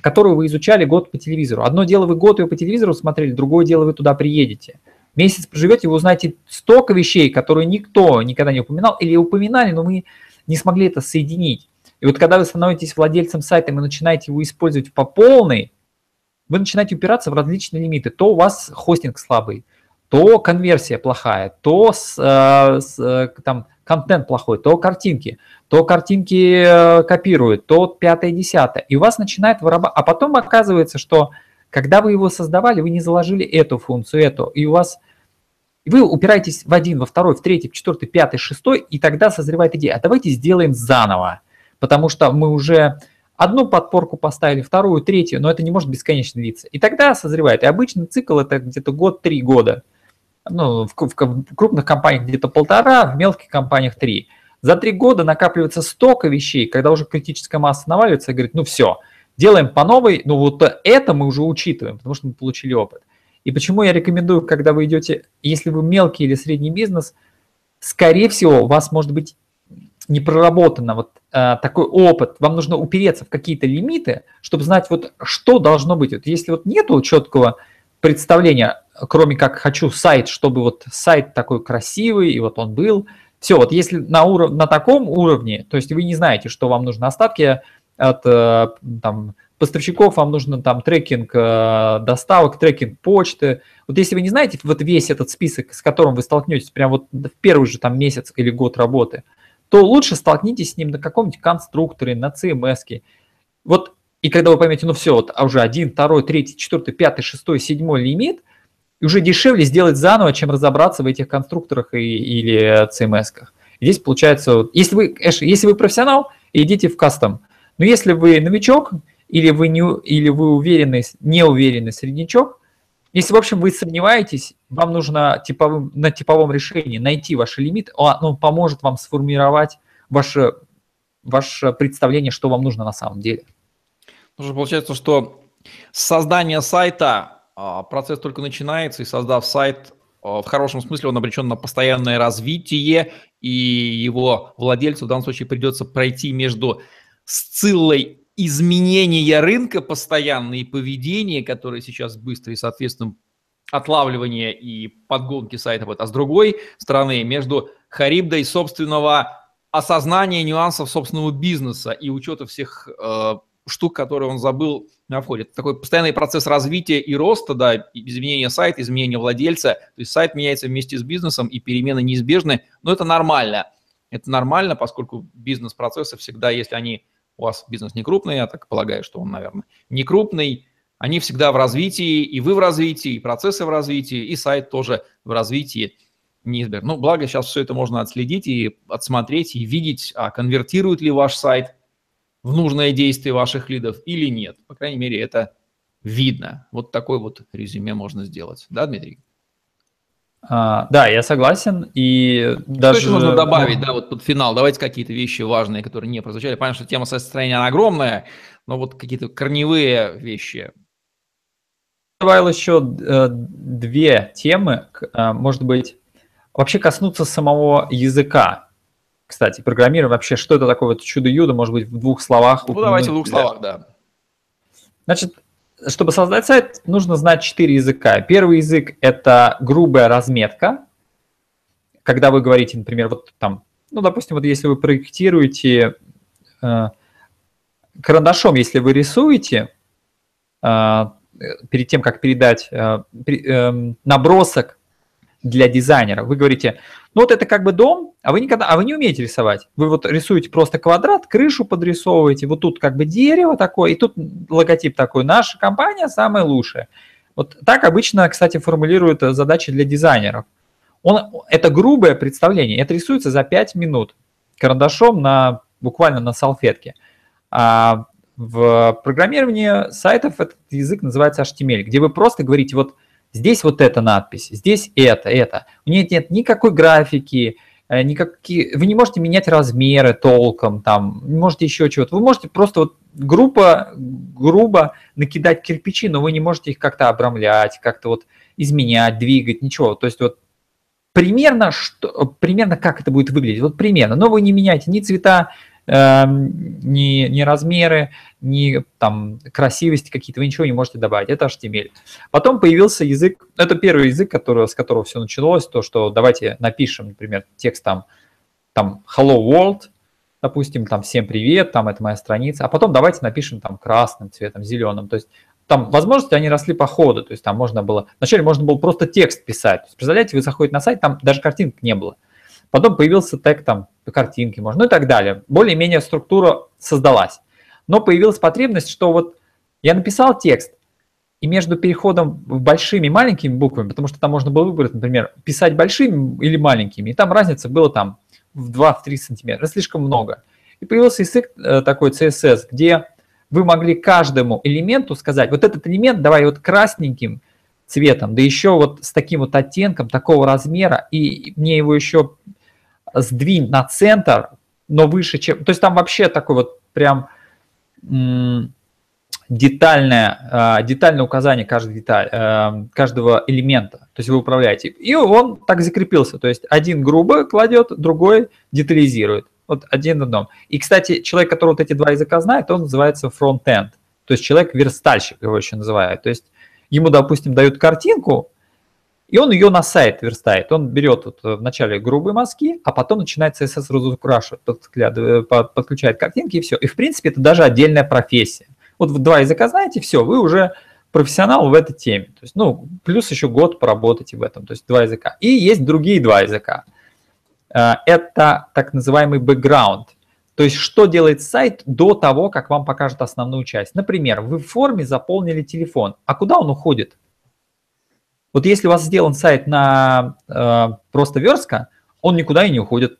которую вы изучали год по телевизору. Одно дело вы год ее по телевизору смотрели, другое дело вы туда приедете. Месяц проживете, вы узнаете столько вещей, которые никто никогда не упоминал, или упоминали, но мы не смогли это соединить. И вот когда вы становитесь владельцем сайта и начинаете его использовать по полной, вы начинаете упираться в различные лимиты. То у вас хостинг слабый, то конверсия плохая, то с, э, с, э, там контент плохой, то картинки, то картинки э, копируют, то пятое, десятое. И у вас начинает вырабатывать. А потом оказывается, что когда вы его создавали, вы не заложили эту функцию, эту, и у вас вы упираетесь в один, во второй, в третий, в четвертый, пятый, шестой, и тогда созревает идея, а давайте сделаем заново потому что мы уже одну подпорку поставили, вторую, третью, но это не может бесконечно длиться. И тогда созревает. И обычный цикл это где-то год-три года. Ну, в, в, в крупных компаниях где-то полтора, в мелких компаниях три. За три года накапливается столько вещей, когда уже критическая масса наваливается и говорит, ну все, делаем по новой, ну вот это мы уже учитываем, потому что мы получили опыт. И почему я рекомендую, когда вы идете, если вы мелкий или средний бизнес, скорее всего, у вас может быть не проработано вот э, такой опыт, вам нужно упереться в какие-то лимиты, чтобы знать вот что должно быть. Вот если вот нету четкого представления, кроме как хочу сайт, чтобы вот сайт такой красивый, и вот он был, все, вот если на, уров- на таком уровне, то есть вы не знаете, что вам нужно остатки от э, там, поставщиков, вам нужно там трекинг э, доставок, трекинг почты. Вот если вы не знаете вот весь этот список, с которым вы столкнетесь прямо вот в первый же там месяц или год работы, то лучше столкнитесь с ним на каком-нибудь конструкторе, на CMS. -ке. Вот и когда вы поймете, ну все, вот а уже один, второй, третий, четвертый, пятый, шестой, седьмой лимит, и уже дешевле сделать заново, чем разобраться в этих конструкторах и, или CMS-ках. Здесь получается, если вы, если вы профессионал, идите в кастом. Но если вы новичок или вы, не, или вы уверенный, неуверенный среднячок, если, в общем, вы сомневаетесь, вам нужно типовым, на типовом решении найти ваши лимиты, он поможет вам сформировать ваше ваше представление, что вам нужно на самом деле. Ну, получается, что создание сайта, а, процесс только начинается, и создав сайт, а, в хорошем смысле он обречен на постоянное развитие, и его владельцу в данном случае придется пройти между сциллой изменения рынка постоянные поведения, которые сейчас быстро и, соответственно, отлавливание и подгонки сайтов, а с другой стороны, между харибдой собственного осознания нюансов собственного бизнеса и учета всех э, штук, которые он забыл на входе. Такой постоянный процесс развития и роста, да, изменения сайта, изменения владельца. То есть сайт меняется вместе с бизнесом, и перемены неизбежны, но это нормально. Это нормально, поскольку бизнес-процессы всегда, если они у вас бизнес не крупный, я так полагаю, что он, наверное, не крупный, они всегда в развитии, и вы в развитии, и процессы в развитии, и сайт тоже в развитии неизбежно. Ну, благо сейчас все это можно отследить и отсмотреть, и видеть, а конвертирует ли ваш сайт в нужное действие ваших лидов или нет. По крайней мере, это видно. Вот такой вот резюме можно сделать. Да, Дмитрий? А, да, я согласен. И даже... Что еще нужно добавить, да, вот под финал? Давайте какие-то вещи важные, которые не прозвучали. Понятно, что тема состояния она огромная, но вот какие-то корневые вещи. Добавил еще э, две темы, э, может быть, вообще коснуться самого языка. Кстати, программирование вообще, что это такое вот чудо-юдо, может быть, в двух словах? Ну, давайте в двух словах, да. Значит, чтобы создать сайт, нужно знать четыре языка. Первый язык – это грубая разметка. Когда вы говорите, например, вот там, ну, допустим, вот если вы проектируете э, карандашом, если вы рисуете, э, перед тем, как передать э, э, набросок для дизайнера, вы говорите, ну вот это как бы дом, а вы никогда, а вы не умеете рисовать. Вы вот рисуете просто квадрат, крышу подрисовываете, вот тут как бы дерево такое, и тут логотип такой, наша компания самая лучшая. Вот так обычно, кстати, формулируют задачи для дизайнеров. Он, это грубое представление, это рисуется за 5 минут карандашом на, буквально на салфетке. А в программировании сайтов этот язык называется HTML, где вы просто говорите, вот здесь вот эта надпись, здесь это, это. У нее нет никакой графики, э, никакие, вы не можете менять размеры толком, там, не можете еще чего-то. Вы можете просто вот группа, грубо накидать кирпичи, но вы не можете их как-то обрамлять, как-то вот изменять, двигать, ничего. То есть вот примерно, что, примерно как это будет выглядеть, вот примерно, но вы не меняете ни цвета, Эм, ни, ни размеры, ни там красивости какие-то, вы ничего не можете добавить. Это HTML. Потом появился язык, это первый язык, который, с которого все началось, то, что давайте напишем, например, текст там, там hello world, допустим, там всем привет, там это моя страница, а потом давайте напишем там красным цветом, зеленым. То есть там возможности, они росли по ходу, то есть там можно было, вначале можно было просто текст писать. есть, представляете, вы заходите на сайт, там даже картинок не было. Потом появился тег там картинки, можно, ну и так далее. Более-менее структура создалась. Но появилась потребность, что вот я написал текст, и между переходом в большими и маленькими буквами, потому что там можно было выбрать, например, писать большими или маленькими, и там разница была там в 2-3 сантиметра, слишком много. И появился язык э, такой CSS, где вы могли каждому элементу сказать, вот этот элемент давай вот красненьким цветом, да еще вот с таким вот оттенком, такого размера, и мне его еще сдвинь на центр, но выше, чем... То есть там вообще такой вот прям детальное, а, детальное указание каждой деталь, э, каждого элемента. То есть вы управляете. И он так закрепился. То есть один грубо кладет, другой детализирует. Вот один в одном. И, кстати, человек, который вот эти два языка знает, он называется фронт-энд. То есть человек-верстальщик его еще называют. То есть ему, допустим, дают картинку, и он ее на сайт верстает. Он берет вот э, вначале грубые мазки, а потом начинает CSS разукрашивать, подключает картинки и все. И в принципе это даже отдельная профессия. Вот вы два языка знаете, все, вы уже профессионал в этой теме. То есть, ну, плюс еще год поработайте в этом, то есть два языка. И есть другие два языка. Э, это так называемый бэкграунд. То есть, что делает сайт до того, как вам покажет основную часть. Например, вы в форме заполнили телефон. А куда он уходит? Вот если у вас сделан сайт на э, просто верстка, он никуда и не уходит,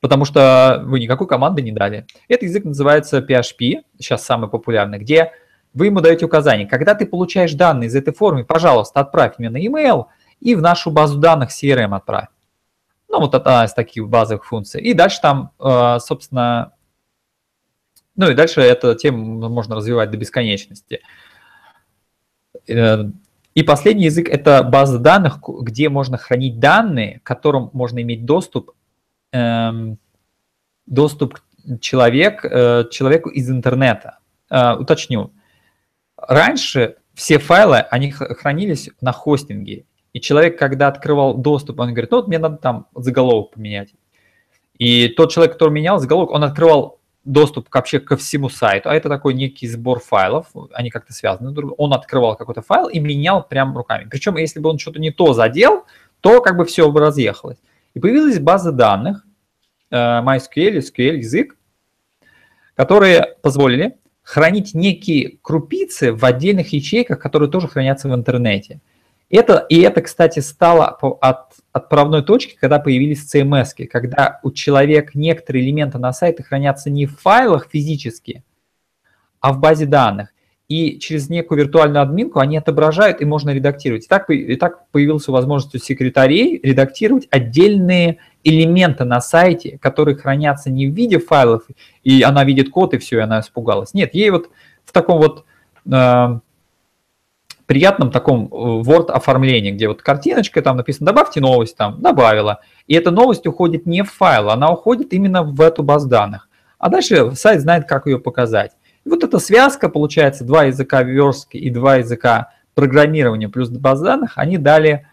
потому что вы никакой команды не дали. Этот язык называется PHP, сейчас самый популярный, где вы ему даете указание. Когда ты получаешь данные из этой формы, пожалуйста, отправь мне на email и в нашу базу данных CRM отправь. Ну, вот одна из таких базовых функций. И дальше там, э, собственно, Ну и дальше эту тему можно развивать до бесконечности. И последний язык – это база данных, где можно хранить данные, к которым можно иметь доступ, эм, доступ человек, э, человеку из интернета. Э, уточню. Раньше все файлы, они хранились на хостинге. И человек, когда открывал доступ, он говорит, ну вот мне надо там заголовок поменять. И тот человек, который менял заголовок, он открывал доступ вообще ко всему сайту, а это такой некий сбор файлов, они как-то связаны друг Он открывал какой-то файл и менял прям руками. Причем, если бы он что-то не то задел, то как бы все бы разъехалось. И появилась база данных, э, MySQL, SQL язык, которые позволили хранить некие крупицы в отдельных ячейках, которые тоже хранятся в интернете. Это, и это, кстати, стало от отправной точки, когда появились CMS, когда у человека некоторые элементы на сайте хранятся не в файлах физически, а в базе данных. И через некую виртуальную админку они отображают и можно редактировать. И так, и так появилась возможность у секретарей редактировать отдельные элементы на сайте, которые хранятся не в виде файлов, и она видит код, и все, и она испугалась. Нет, ей вот в таком вот э, приятном таком э, Word оформлении, где вот картиночка, там написано «добавьте новость», там добавила. И эта новость уходит не в файл, она уходит именно в эту базу данных. А дальше сайт знает, как ее показать. И вот эта связка, получается, два языка верстки и два языка программирования плюс баз данных, они дали,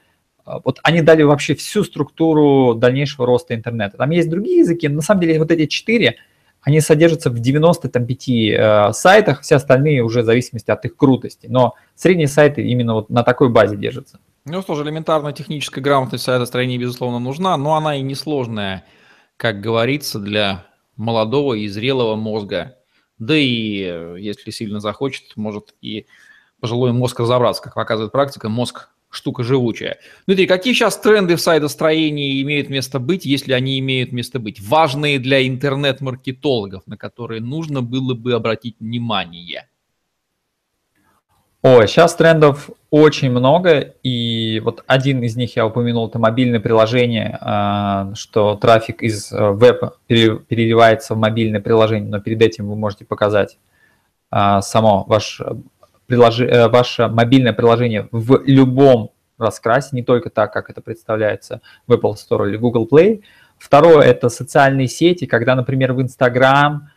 э, вот они дали вообще всю структуру дальнейшего роста интернета. Там есть другие языки, но на самом деле вот эти четыре – они содержатся в 95 э, сайтах, все остальные уже в зависимости от их крутости. Но средние сайты именно вот на такой базе держатся. Ну что же, элементарная техническая грамотность сайтостроения, безусловно, нужна, но она и несложная, как говорится, для молодого и зрелого мозга. Да и, э, если сильно захочет, может и пожилой мозг разобраться. Как показывает практика, мозг штука живучая. Дмитрий, какие сейчас тренды в сайтостроении имеют место быть, если они имеют место быть? Важные для интернет-маркетологов, на которые нужно было бы обратить внимание. Ой, сейчас трендов очень много, и вот один из них я упомянул, это мобильное приложение, а, что трафик из э, веба переливается в мобильное приложение, но перед этим вы можете показать а, само ваш прилож... Э, ваше мобильное приложение в любом раскрасе, не только так, как это представляется в Apple Store или Google Play. Второе – это социальные сети, когда, например, в Instagram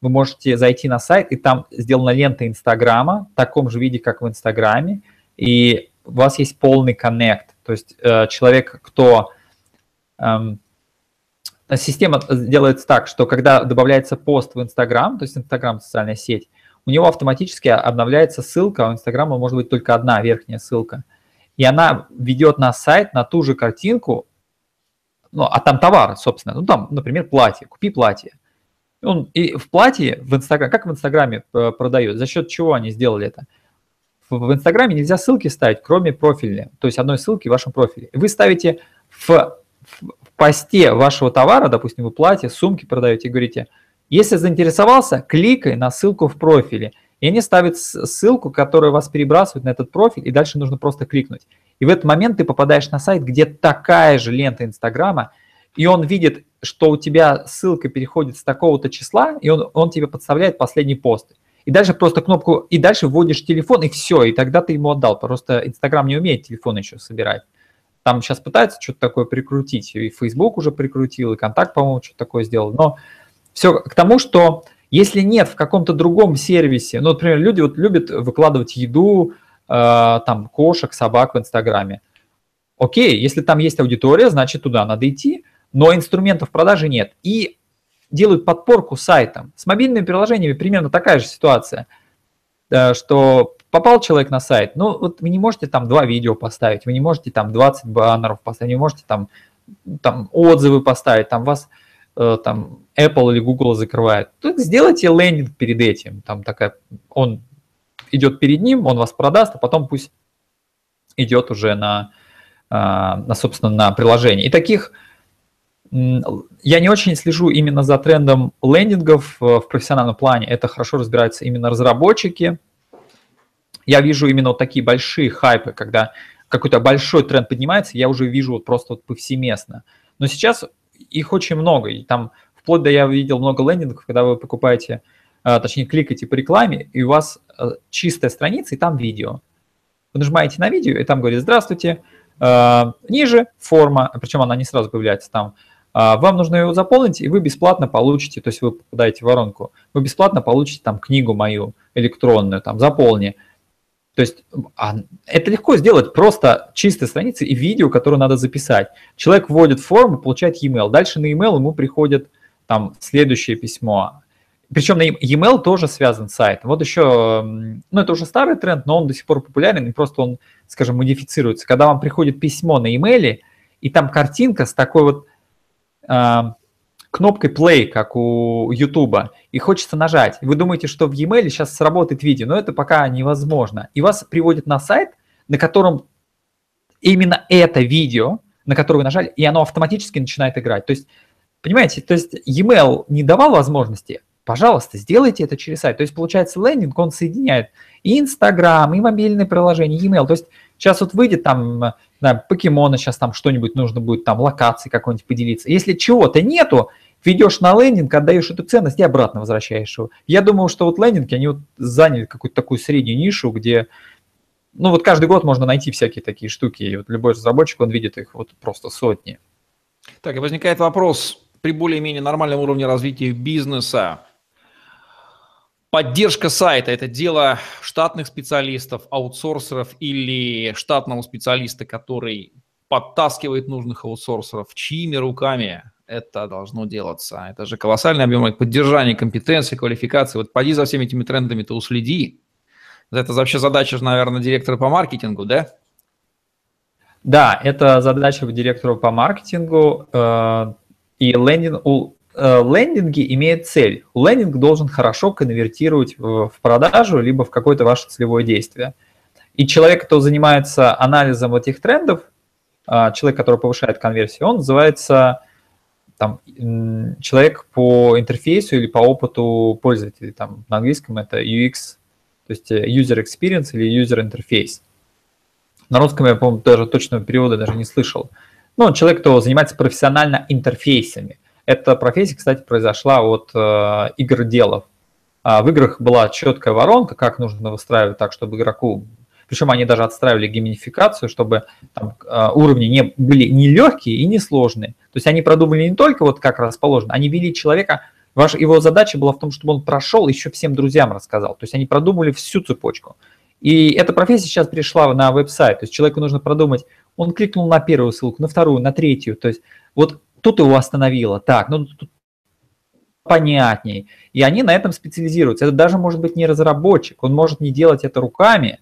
вы можете зайти на сайт, и там сделана лента Инстаграма в таком же виде, как в Инстаграме, и у вас есть полный коннект. То есть э, человек, кто... Эм, система делается так, что когда добавляется пост в Инстаграм, то есть Инстаграм – социальная сеть, у него автоматически обновляется ссылка, у Инстаграма может быть только одна верхняя ссылка. И она ведет на сайт на ту же картинку, ну, а там товар, собственно, ну, там, например, платье, купи платье. Он, и в платье в Инстаграме, как в Инстаграме э, продают, за счет чего они сделали это? В, Инстаграме нельзя ссылки ставить, кроме профиля, то есть одной ссылки в вашем профиле. Вы ставите в, в, посте вашего товара, допустим, вы платье, сумки продаете, говорите – если заинтересовался, кликай на ссылку в профиле. И они ставят ссылку, которая вас перебрасывает на этот профиль, и дальше нужно просто кликнуть. И в этот момент ты попадаешь на сайт, где такая же лента Инстаграма, и он видит, что у тебя ссылка переходит с такого-то числа, и он, он тебе подставляет последний пост. И дальше просто кнопку, и дальше вводишь телефон, и все, и тогда ты ему отдал. Просто Инстаграм не умеет телефон еще собирать. Там сейчас пытаются что-то такое прикрутить, и Facebook уже прикрутил, и Контакт, по-моему, что-то такое сделал, но все к тому, что если нет в каком-то другом сервисе, ну, например, люди вот любят выкладывать еду, э, там, кошек, собак в Инстаграме. Окей, если там есть аудитория, значит, туда надо идти, но инструментов продажи нет. И делают подпорку сайтом. С мобильными приложениями примерно такая же ситуация, э, что попал человек на сайт, ну, вот вы не можете там два видео поставить, вы не можете там 20 баннеров поставить, не можете там, там отзывы поставить, там вас там Apple или Google закрывает, то сделайте лендинг перед этим. Там такая, он идет перед ним, он вас продаст, а потом пусть идет уже на, а, на собственно, на приложение. И таких я не очень слежу именно за трендом лендингов в профессиональном плане. Это хорошо разбираются именно разработчики. Я вижу именно вот такие большие хайпы, когда какой-то большой тренд поднимается, я уже вижу вот просто вот повсеместно. Но сейчас их очень много. И там вплоть до я видел много лендингов, когда вы покупаете точнее, кликаете по рекламе, и у вас чистая страница, и там видео. Вы нажимаете на видео, и там говорит «Здравствуйте», ниже форма, причем она не сразу появляется там, вам нужно его заполнить, и вы бесплатно получите, то есть вы попадаете в воронку, вы бесплатно получите там книгу мою электронную, там заполни. То есть а, это легко сделать, просто чистые страницы и видео, которое надо записать. Человек вводит форму, получает e-mail. Дальше на e-mail ему приходит там следующее письмо. Причем на e-mail тоже связан с сайтом. Вот еще, ну это уже старый тренд, но он до сих пор популярен, и просто он, скажем, модифицируется. Когда вам приходит письмо на e-mail, и там картинка с такой вот а, кнопкой play, как у YouTube, и хочется нажать. Вы думаете, что в e-mail сейчас сработает видео, но это пока невозможно. И вас приводит на сайт, на котором именно это видео, на которое вы нажали, и оно автоматически начинает играть. То есть, понимаете, то есть e-mail не давал возможности, пожалуйста, сделайте это через сайт. То есть, получается, лендинг, он соединяет и Инстаграм, и мобильные приложения, и email. То есть, сейчас вот выйдет там, да, покемона, сейчас там что-нибудь нужно будет, там, локации какой-нибудь поделиться. Если чего-то нету, ведешь на лендинг, отдаешь эту ценность и обратно возвращаешь его. Я думаю, что вот лендинги, они вот заняли какую-то такую среднюю нишу, где, ну вот каждый год можно найти всякие такие штуки, и вот любой разработчик, он видит их вот просто сотни. Так, и возникает вопрос, при более-менее нормальном уровне развития бизнеса, Поддержка сайта – это дело штатных специалистов, аутсорсеров или штатного специалиста, который подтаскивает нужных аутсорсеров, чьими руками это должно делаться. Это же колоссальный объем поддержания компетенции, квалификации. Вот поди за всеми этими трендами, то уследи. Это вообще задача, наверное, директора по маркетингу, да? Да, это задача директора по маркетингу. Э, и лендинг, э, лендинги имеют цель. Лендинг должен хорошо конвертировать в, продажу, либо в какое-то ваше целевое действие. И человек, кто занимается анализом этих трендов, э, человек, который повышает конверсию, он называется там, человек по интерфейсу или по опыту пользователя, там, на английском это UX, то есть э, user experience или user interface. На русском я, по-моему, даже точного перевода даже не слышал. Ну, человек, кто занимается профессионально интерфейсами. Эта профессия, кстати, произошла от э, игр делов. А в играх была четкая воронка, как нужно выстраивать так, чтобы игроку причем они даже отстраивали геймификацию, чтобы там, а, уровни не, были не легкие и не сложные. То есть они продумали не только вот как расположено, они вели человека, ваш, его задача была в том, чтобы он прошел, еще всем друзьям рассказал. То есть они продумали всю цепочку. И эта профессия сейчас пришла на веб-сайт. То есть человеку нужно продумать, он кликнул на первую ссылку, на вторую, на третью. То есть вот тут его остановило. Так, ну тут понятней. И они на этом специализируются. Это даже может быть не разработчик, он может не делать это руками,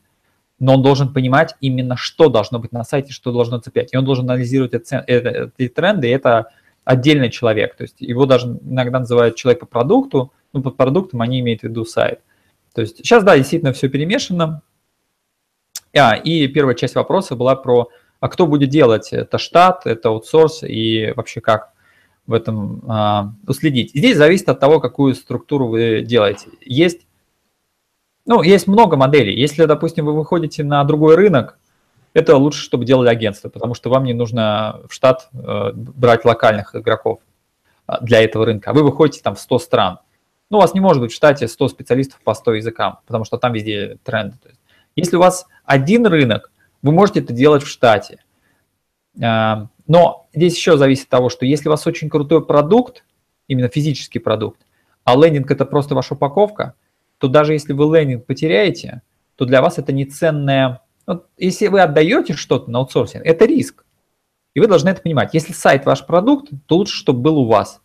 но он должен понимать именно, что должно быть на сайте, что должно цеплять. И он должен анализировать эти, тренды, и это отдельный человек. То есть его даже иногда называют человек по продукту, ну, под продуктом они имеют в виду сайт. То есть сейчас, да, действительно все перемешано. А, и первая часть вопроса была про, а кто будет делать? Это штат, это аутсорс и вообще как в этом а, уследить. Здесь зависит от того, какую структуру вы делаете. Есть ну, есть много моделей. Если, допустим, вы выходите на другой рынок, это лучше, чтобы делали агентство, потому что вам не нужно в штат э, брать локальных игроков э, для этого рынка. А вы выходите там в 100 стран. Ну, у вас не может быть в штате 100 специалистов по 100 языкам, потому что там везде тренды. Если у вас один рынок, вы можете это делать в штате. Э, но здесь еще зависит от того, что если у вас очень крутой продукт, именно физический продукт, а лендинг это просто ваша упаковка, то даже если вы лендинг потеряете, то для вас это не ценное. Вот если вы отдаете что-то на аутсорсинг, это риск. И вы должны это понимать. Если сайт ваш продукт, то лучше, чтобы был у вас.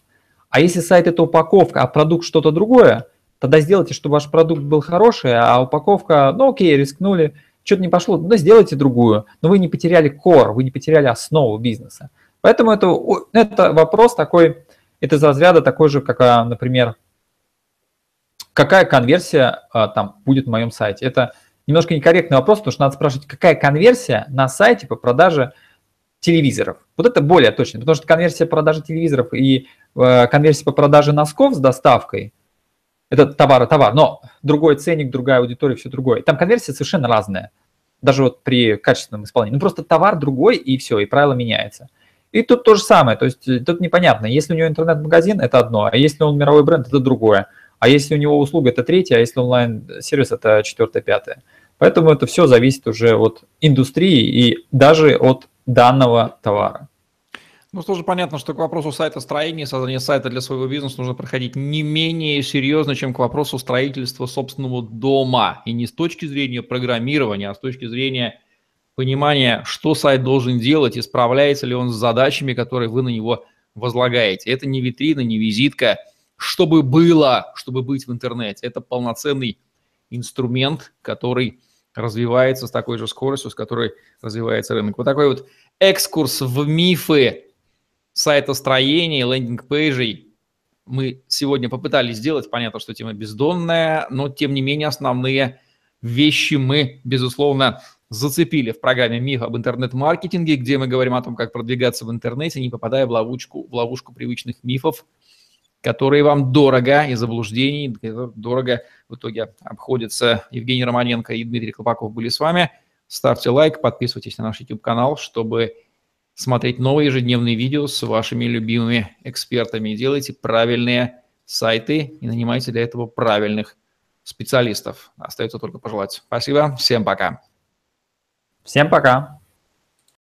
А если сайт это упаковка, а продукт что-то другое, тогда сделайте, чтобы ваш продукт был хороший, а упаковка, ну окей, рискнули, что-то не пошло, ну сделайте другую. Но вы не потеряли core, вы не потеряли основу бизнеса. Поэтому это, это вопрос такой, это из разряда такой же, как, а, например, какая конверсия а, там будет в моем сайте. Это немножко некорректный вопрос, потому что надо спрашивать, какая конверсия на сайте по продаже телевизоров. Вот это более точно, потому что конверсия продажи телевизоров и э, конверсия по продаже носков с доставкой – это товар товар, но другой ценник, другая аудитория, все другое. Там конверсия совершенно разная, даже вот при качественном исполнении. Ну просто товар другой и все, и правило меняется. И тут то же самое, то есть тут непонятно, если у него интернет-магазин, это одно, а если он мировой бренд, это другое. а если у него услуга это третья, а если онлайн-сервис это четвертое, пятое. Поэтому это все зависит уже от индустрии и даже от данного товара. Ну, тоже понятно, что к вопросу сайта строения, создания сайта для своего бизнеса нужно проходить не менее серьезно, чем к вопросу строительства собственного дома. И не с точки зрения программирования, а с точки зрения понимания, что сайт должен делать и справляется ли он с задачами, которые вы на него возлагаете. Это не витрина, не визитка. Чтобы было, чтобы быть в интернете. Это полноценный инструмент, который развивается с такой же скоростью, с которой развивается рынок. Вот такой вот экскурс в мифы сайтостроения, лендинг-пейджей мы сегодня попытались сделать. Понятно, что тема бездонная, но тем не менее основные вещи мы, безусловно, зацепили в программе «Миф об интернет-маркетинге», где мы говорим о том, как продвигаться в интернете, не попадая в ловушку, в ловушку привычных мифов, которые вам дорого и заблуждений, дорого в итоге обходятся. Евгений Романенко и Дмитрий Клопаков были с вами. Ставьте лайк, подписывайтесь на наш YouTube-канал, чтобы смотреть новые ежедневные видео с вашими любимыми экспертами. Делайте правильные сайты и нанимайте для этого правильных специалистов. Остается только пожелать. Спасибо. Всем пока. Всем пока.